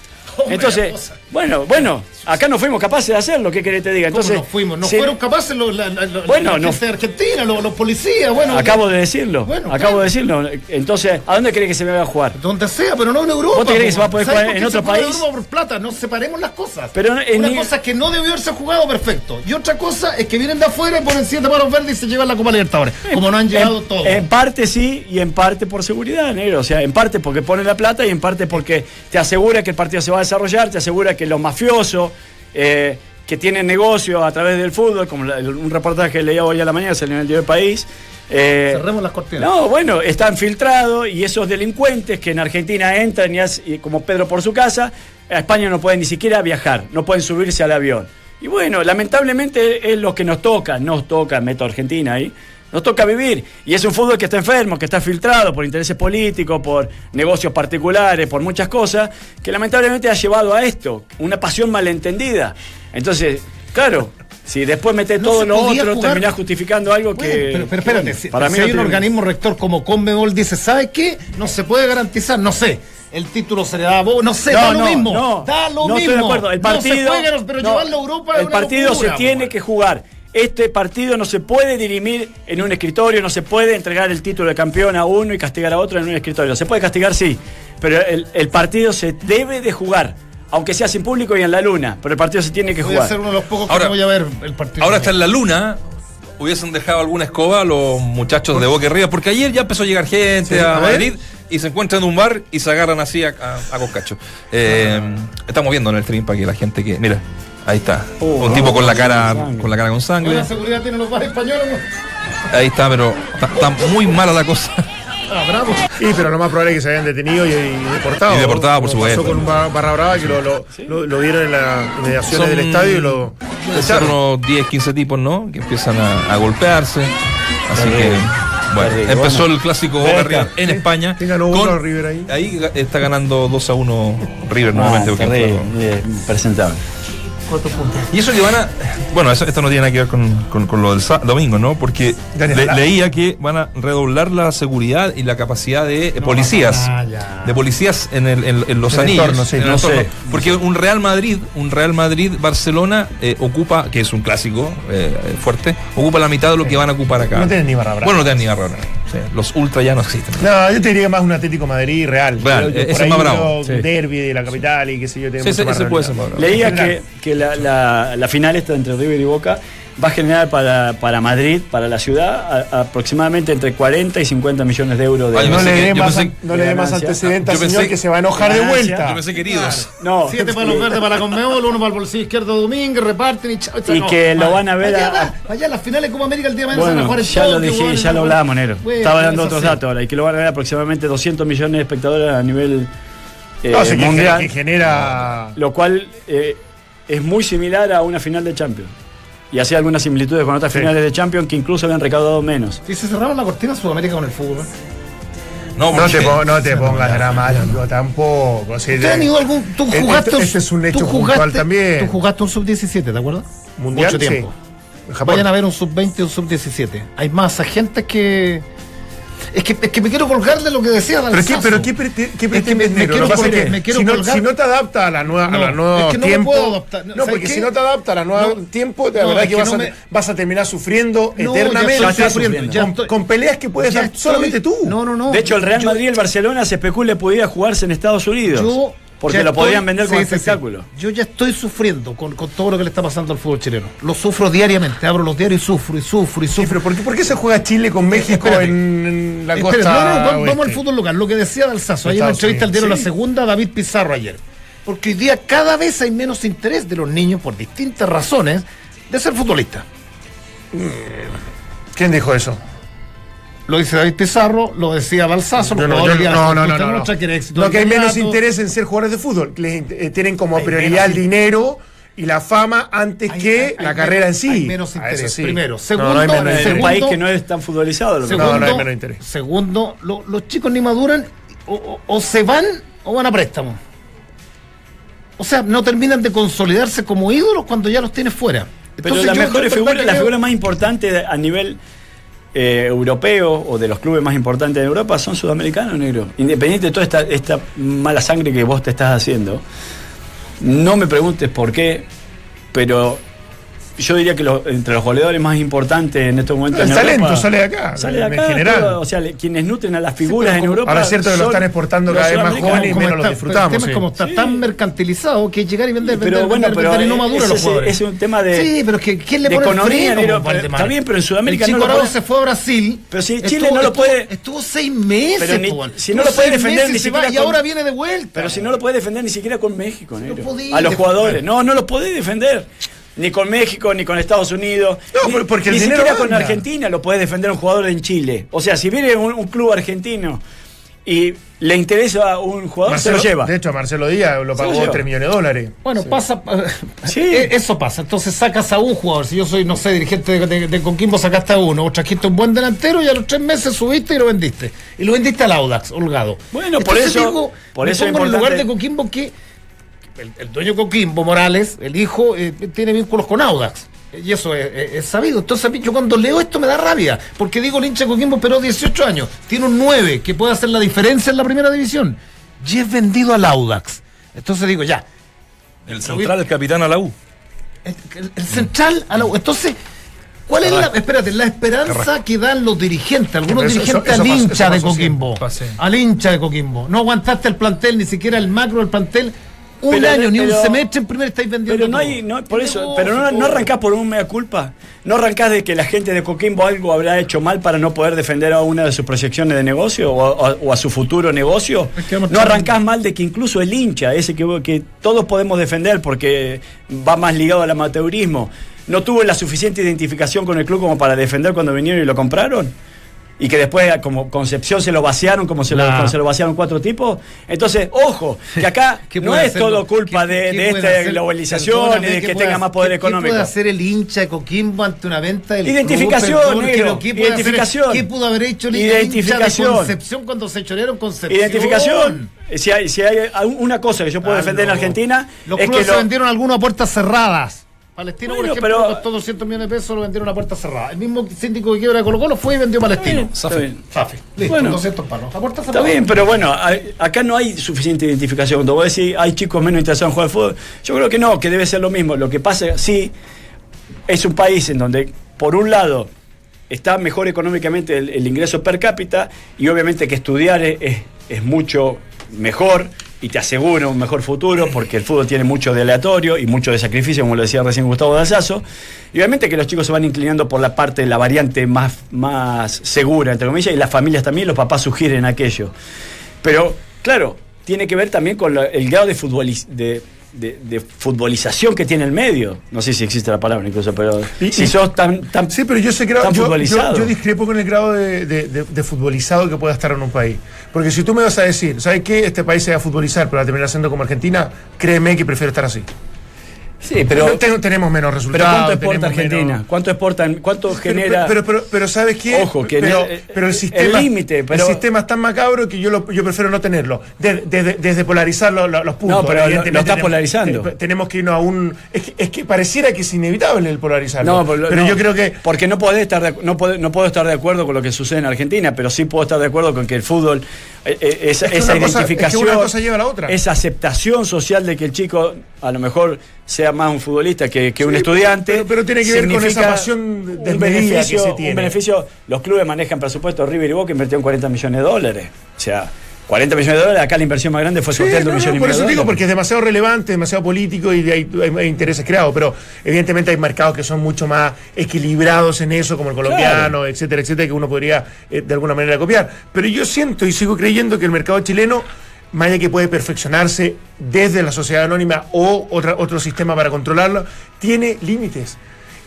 *laughs* Entonces, bueno, bueno, acá no fuimos capaces de hacerlo, ¿qué querés que te diga? ¿Cómo Entonces, no fuimos? No fueron capaces los, la, la- la- Bueno, la no- de Argentina, los, los policías, bueno. Acabo de decirlo, Bueno, acabo claro. de decirlo. Entonces, ¿a dónde crees que se me va a jugar? Donde sea, pero no en Europa. ¿Vos te crees que se va a poder ¿Sabes jugar en otro se país? Europa por plata, no separemos las cosas. Pero en Una ni- cosa es que no debió haberse jugado perfecto. Y otra cosa es que vienen de afuera y ponen siete palos verdes y se llevan la Copa Libertadores. Como no han llegado en, todos. En parte sí y en parte por seguridad, negro. O sea, en parte porque pone la plata y en parte porque te asegura que el partido se va a desarrollar, te asegura que los mafiosos eh, que tienen negocio a través del fútbol, como la- un reportaje que leía hoy a la mañana, salió en el diario del país. eh, Cerremos las cortinas. no, bueno, están filtrados y esos delincuentes que en Argentina entran y, as- y como Pedro por su casa, a España no pueden ni siquiera viajar, no pueden subirse al avión. Y bueno, lamentablemente es lo que nos toca, nos toca, meto Argentina ahí, nos toca vivir. Y es un fútbol que está enfermo, que está filtrado por intereses políticos, por negocios particulares, por muchas cosas, que lamentablemente ha llevado a esto, una pasión malentendida. Entonces, claro. Si después metes No todo lo otro, jugar- terminás justificando algo Bueno, que. pero, pero espérate, bueno, si, para mí si no hay un organismo rector como Conmebol dice, ¿sabe qué? No se puede garantizar, no sé. El título se le da a vos, no sé, No, da lo no, mismo. no, da lo no mismo. estoy de acuerdo. El partido, no se juega, pero no, llevarlo a Europa es el partido locura, se tiene que jugar. Este partido no se puede dirimir en un escritorio, no se puede entregar el título de campeón a uno y castigar a otro en un escritorio. Se puede castigar, sí, pero el, el partido se debe de jugar, aunque sea sin público y en la luna, pero el partido se tiene que Voy a jugar. ser uno de los pocos que Ahora- no voy a ver el partido. Ahora está en la luna. Hubiesen dejado alguna escoba a los muchachos de Boca y Ríos, porque ayer ya empezó a llegar gente Sí, a a. Madrid y se encuentran en un bar y se agarran así a, a, a coscacho. Eh, Estamos viendo en el stream para que la gente que. Mira, ahí está. Oh, un no, tipo con la cara con sangre. con la cara con sangre. Buena seguridad tienen los bares españoles. ¿no? Ahí está, pero está, está muy mala la cosa. Ah, bravo. Y pero lo más probable es que se hayan detenido y, y deportado. Y deportado, por supuesto. Pasó con un bar- barra brava que lo, lo, lo- lo vieron en las inmediaciones Son- del estadio y lo echaron. unos 10, 15 tipos, ¿no? Que empiezan a, a golpearse. Así que, bueno, empezó Bueno. el clásico Boca. River en España. ¿Quién ganó uno a River ahí? Ahí está ganando 2 a 1 River nuevamente. Ah, porque Y eso que van a. Bueno, eso, esto no tiene nada que ver con, con- con lo del domingo, ¿no? Porque le- leía que van a redoblar la seguridad y la capacidad de eh, policías. De policías en, el- en- en los En anillos. entorno, sí. en el No entorno. sé. Porque un Real Madrid, un Real Madrid-Barcelona eh, ocupa, que es un clásico eh, fuerte, ocupa la mitad de lo que van a ocupar acá. No tienen ni barra brava. Bueno, no tienen ni barra brava. Sí, Los ultra ya no existen. No, yo te diría más un Atlético Madrid real. Real, Yo- es ahí más bravo, sí. derbi de la capital y qué sé yo. tiene Sí, mucho ese- más ese puede realidad. ser más bravo. Leía que, que la, la- la final esta entre River y Boca va a generar para, para Madrid, para la ciudad, a- aproximadamente entre 40 y 50 millones de euros de Ay, No le dé más, pensé- no le dé más Ganancia. antecedentes Yo al señor pensé- que se va a enojar de vuelta. Yo pensé queridos. No, Siete palos verdes para la Conmebol, uno para el bolsillo izquierdo Domínguez, reparten y chao. chao, Y no. que lo Vale. van a ver Allá, a- va, allá las finales Copa América el día de mañana se van a Bueno, en ya lo dije, bueno, ya lo bueno. hablábamos, Nero. Bueno, Estaba dando otros datos ahora y que lo van a ver aproximadamente 200 millones de espectadores a nivel eh, No, mundial, que genera. lo cual eh, es muy similar a una final de Champions. Y hacía algunas similitudes con otras Sí. finales de Champions que incluso habían recaudado menos. Si se cerraron la cortina Sudamérica con el fútbol. No, No te, no te pongas dramático tampoco. o sea, ¿Usted han ido algún, tú Este- jugaste un- este es un tú hecho jugaste- puntual también. Tú jugaste un sub-17, ¿te acuerdas? Mundial, Mucho tiempo. sí. Vayan a ver un sub-20 y un sub-17. Hay más agentes que. Es que, es que me quiero colgar de lo que decía ¿Pero qué, pero qué, qué Es que pretendes, me- me quiero Lo que pasa es colgar, que me quiero si no, colgar. si no te adapta a la nueva, a la No, nueva es que no me tiempo, puedo adaptar. No, ¿Sabes porque qué? si no te adapta a la nueva No. tiempo, la No, verdad es que, que vas, no a, me- vas a terminar sufriendo No, eternamente. ya estoy sufriendo, ya con, estoy- con peleas que puedes estoy- solamente tú. No, no, no. De hecho, el Real Yo- Madrid y el Barcelona se especula podía jugarse en Estados Unidos. Yo porque ya lo estoy- podían vender como sí, sí, sí. espectáculo. Yo ya estoy sufriendo con, con todo lo que le está pasando al fútbol chileno. Lo sufro diariamente. Abro los diarios y sufro y sufro y sufro. pero ¿por qué, por qué se juega Chile con México Espérate. en, la Espérate, costa? no, no, vamos, al fútbol local. Lo que decía Dalsazo, ayer en la Estados entrevista al diario La. Segunda, David Pizarro ayer. Porque hoy día cada vez hay menos interés de los niños, por distintas razones, de ser futbolista. ¿Quién dijo eso? Lo dice David Pizarro, lo decía Balsazo, no, yo no, no, no, no, no. éxito No, que hay menos interés en ser jugadores de fútbol. que les, eh, tienen como Hay prioridad el dinero y la fama antes Hay- que hay- la hay carrera menos- en sí. hay menos eso interés, sí. primero. No, no Segundo, hay menos En un segundo- país que no es tan futbolizado. Lo que Segundo, No, no hay menos interés. segundo lo- los chicos ni maduran o, o- o se van o van a préstamo. O sea, no terminan de consolidarse como ídolos cuando ya los tienes fuera. Pero Entonces, la yo- mejor yo figura, que la figura más importante a nivel eh, europeo o de los clubes más importantes de Europa son sudamericanos, negro. Independiente de toda esta, esta mala sangre que vos te estás haciendo, no me preguntes por qué, pero yo diría que los- entre los goleadores más importantes en estos momentos El en talento Europa, sale de acá, sale de en acá, general. todo, o sea, le- quienes nutren a las figuras pero en Europa. Ahora es cierto que lo están exportando los cada vez más jóvenes y menos lo está- disfrutamos, El tema sí. es como está Sí. tan mercantilizado que llegar y vender, Pero vender, bueno, vender, pero vender y no madura ese los es- jugadores. es un tema de- Sí, pero es que ¿quién le de pone el economía, freno, negro, pues, pero está bien, pero en Sudamérica el no Chico lo puede- se fue a Brasil. Pero si estuvo- Chile no lo puede- Estuvo seis meses, si no lo puede defender ni siquiera Y con- ahora viene de vuelta. Pero si no lo puede defender ni siquiera con México, A los jugadores. No, no lo podés defender. Ni con México, ni con Estados Unidos. No, ni, por- porque el ni dinero siquiera con. Argentina lo puede defender un jugador en Chile. O sea, si viene un, un club argentino y le interesa a un jugador, Marcelo- se lo lleva. De hecho, a Marcelo Díaz lo lo pagó lleva. 3 millones de dólares. Bueno, pasa. Sí. *laughs* eh, Eso pasa. Entonces sacas a un jugador. Si yo soy, no sé, dirigente de, de, de Coquimbo, sacaste a uno. O trajiste un buen delantero y a los tres meses subiste y lo vendiste. Y lo vendiste al Audax, holgado. Bueno, por eso- digo, por me eso es pongo en el lugar importante- de Coquimbo que el, el dueño Coquimbo, Morales, el hijo, eh, tiene vínculos con Audax. Y eso es, es- es sabido. Entonces, a mí, yo cuando leo esto me da rabia. Porque digo, el hincha Coquimbo esperó 18 años. Tiene un 9 que puede hacer la diferencia en la primera división. Y es vendido al Audax. Entonces digo, ya, El central, el capitán a la U. el, el- el central a la U. Entonces, ¿cuál es la, espérate, la esperanza que dan los dirigentes, algunos Pero eso- dirigentes eso- eso al hincha de Coquimbo? Al hincha de Coquimbo. No aguantaste el plantel, ni siquiera el macro del plantel. Un Pero- año, ni un semestre en primera estáis vendiendo. Pero no hay, no, por eso, pero no, no arrancás por un mea culpa. No arrancás de que la gente de Coquimbo algo habrá hecho mal para no poder defender a una de sus proyecciones de negocio o a, o a su futuro negocio. Es que vamos No arrancás mal de que incluso el hincha, ese que, que todos podemos defender porque va más ligado al amateurismo, no tuvo la suficiente identificación con el club como para defender cuando vinieron y lo compraron. Y que después, como Concepción, se lo vaciaron como se, lo, Nah. como se lo vaciaron cuatro tipos. Entonces, ojo, que acá *laughs* ¿Qué no es hacer todo lo- culpa qué- de, qué de esta hacer- globalización y de ¿qué que tenga más poder qué- económico. ¿Qué puede hacer el hincha de Coquimbo ante una venta del Identificación, club? Perdón, ¿qué puede hacer- identificación. ¿Qué pudo haber hecho el hincha de Identificación. Concepción cuando se chorearon Concepción? Identificación. Si hay, si hay una cosa que yo puedo Ah, defender en no. Argentina, Los es que clubes se lo- vendieron algunos a puertas cerradas. Palestino, Bueno, por ejemplo, pero- costó 200 millones de pesos, lo vendieron a puertas cerradas. El mismo síndico que quiebra de Colo Colo fue y vendió Palestino. Está. Safi. Listo, Bueno. 200 palos. A puertas Está cerradas. bien, pero bueno, acá no hay suficiente identificación. Cuando vos decís hay chicos menos interesados en jugar al fútbol, yo creo que no, que debe ser lo mismo. Lo que pasa, sí, es un país en donde, por un lado, está mejor económicamente el, el ingreso per cápita y obviamente que estudiar es, es- es mucho mejor y te asegura un mejor futuro porque el fútbol tiene mucho de aleatorio y mucho de sacrificio, como lo decía recién Gustavo Dalsazo. Y obviamente que los chicos se van inclinando por la parte, la variante más, más segura, entre comillas, y las familias también, los papás sugieren aquello. Pero, claro, tiene que ver también con el grado de, futboliz- de, de- de futbolización que tiene el medio. No sé si existe la palabra incluso, pero Y- si sos tan, tan, Sí, pero yo sé que tan yo, futbolizado. yo, yo discrepo con el grado de, de- de- de futbolizado que pueda estar en un país. Porque si tú me vas a decir, ¿sabes qué? Este país se va a futbolizar, pero va a terminar siendo como Argentina, créeme que prefiero estar así. Sí, pero, No ten- tenemos menos pero resultados. ¿cuánto exporta Argentina? menos- ¿Cuánto exporta? ¿Cuánto Pero- genera? Pero, pero, pero, ¿sabes qué? Ojo, que pero, el- pero el el sistema. límite, pero- el sistema es tan macabro que yo, lo- yo prefiero no tenerlo. De- desde, desde polarizar lo- lo- los puntos. No, pero lo- lo tenemos- polarizando. te- tenemos que irnos a un. Es que, es que pareciera que es inevitable el polarizarlo. No, pero, pero no, yo creo que. Porque no, podés estar de- no, puedo, no puedo estar de acuerdo con lo que sucede en Argentina, pero sí puedo estar de acuerdo con que el fútbol, eh, eh, esa, Es que esa una cosa- identificación, es que una cosa lleva a la otra. esa aceptación social de que el chico a lo mejor sea más un futbolista que, que un estudiante. pero- pero tiene que ver con esa pasión desmedida que beneficio, se tiene. Un beneficio, los clubes manejan presupuesto, River y Boca invirtieron 40 millones de dólares. O sea, 40 millones de dólares, acá la inversión más grande fue Sí, sorteando no, un no, por eso de digo, dólares. porque es demasiado relevante, demasiado político y hay, hay- hay intereses creados. Pero evidentemente hay mercados que son mucho más equilibrados en eso, como el colombiano, etcétera, etcétera, que uno podría eh, de alguna manera copiar. Pero yo siento y sigo creyendo que el mercado chileno, allá que puede perfeccionarse desde la sociedad anónima o otra, otro sistema para controlarlo, tiene límites.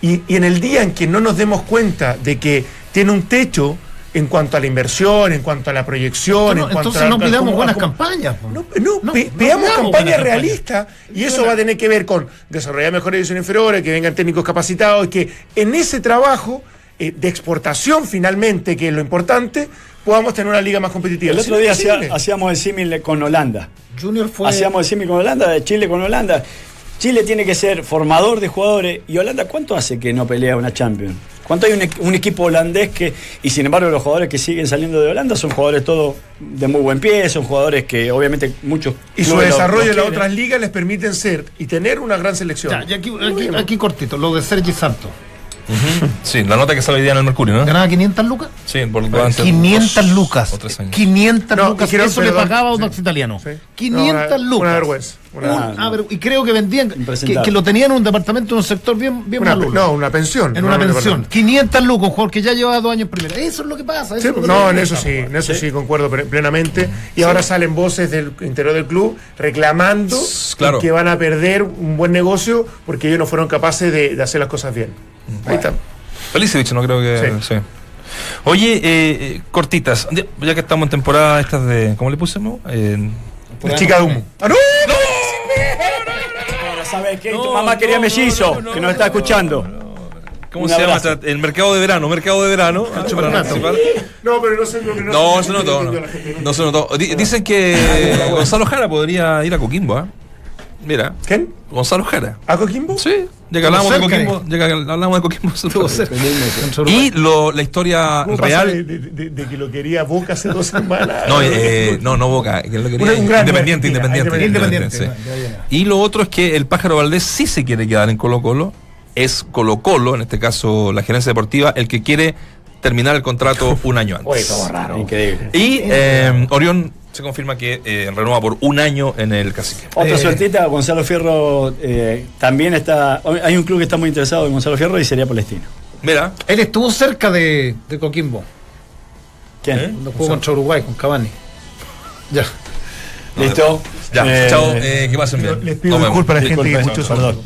Y, y en el día en que no nos demos cuenta de que tiene un techo en cuanto a la inversión, en cuanto a la proyección, No, en cuanto entonces a, no a pidamos buenas campañas. no, no, No, no veamos campañas realistas y eso va a tener que ver con desarrollar mejores ediciones inferiores, que vengan técnicos capacitados y que en ese trabajo eh, de exportación finalmente, que es lo importante, podamos tener una liga más competitiva. El otro día hacía- hacíamos el símil con Holanda. Junior fue. Hacíamos el símil con Holanda, de Chile con Holanda. Chile tiene que ser formador de jugadores. ¿Y Holanda cuánto hace que no pelea una Champions? ¿Cuánto hay un, equ- un equipo holandés que, y sin embargo los jugadores que siguen saliendo de Holanda son jugadores todos de muy buen pie, son jugadores que obviamente muchos... y su desarrollo lo en las otras ligas les permiten ser y tener una gran selección. Ya, y aquí, aquí, aquí cortito, lo de Sergi Santos. Sí, la nota que sale hoy día en el Mercurio, ¿no? ¿Ganaba 500 lucas? Sí, por durante 500 dos lucas. o tres años. 500 No, lucas. dijeron, Eso le pagaba a un sí. italiano. Sí. 500 No, una- lucas. Una vergüenza. Una, ah, pero- y creo que vendían, que, lo tenían en un departamento, en un sector bien, bien una- malulo. no, una pensión. en no una un pensión. departamento. 500 lucas, un jugador que ya llevaba dos años en primera. Eso es lo que pasa. eso Sí, es lo que no, en eso sí, en eso sí, concuerdo plenamente. Y ahora salen voces del interior del club reclamando Claro. que van a perder un buen negocio porque ellos no fueron capaces de, de hacer las cosas bien. Ahí está. Felicevich, no creo que. Sí. Sí. Oye, eh, eh, cortitas, ya que estamos en temporada estas de. ¿Cómo le pusimos? Eh, La chica de humo. ¡Ah, no! ¿Sabes qué? No, tu mamá quería no, mellizo, no, no, que no, nos está no, escuchando. ¿Cómo Un se llama? abrazo. El mercado de verano, mercado de verano. Para participar. No, pero no sé lo que No, no todo. No, no se notó. Di- Dicen que Gonzalo Jara podría ir a Coquimbo, ¿ah? Mira, ¿Quién? Gonzalo Jara. ¿A Coquimbo? Sí, ya que hablamos de Coquimbo, ya que hablamos de Coquimbo. *laughs* Estuvo cerca. Y lo, la historia ¿Cómo pasa real. de, de- de- de que lo quería Boca hace dos semanas? No, eh, no, no Boca, que lo quería. Independiente, independiente, independiente. independiente, Independiente, sí. Y lo otro es que el pájaro Valdés sí se quiere quedar en Colo Colo. Es Colo Colo, en este caso la gerencia deportiva, el que quiere terminar el contrato *laughs* un año antes. Oye, todo raro. Increíble. Y eh, Orión se confirma que eh, renueva por un año en el cacique. Otra Eh, suertita, Gonzalo Fierro eh, también está. Hay un club que está muy interesado en Gonzalo Fierro y sería Palestino. Mira, Él estuvo cerca de, de Coquimbo. ¿Quién? ¿Eh? Cuando jugó contra Uruguay con Cavani. *laughs* Ya. ¿Listo? ya, Eh, chao, eh, que pasen bien. Les pido disculpas a la gente que disculpe, escuchó.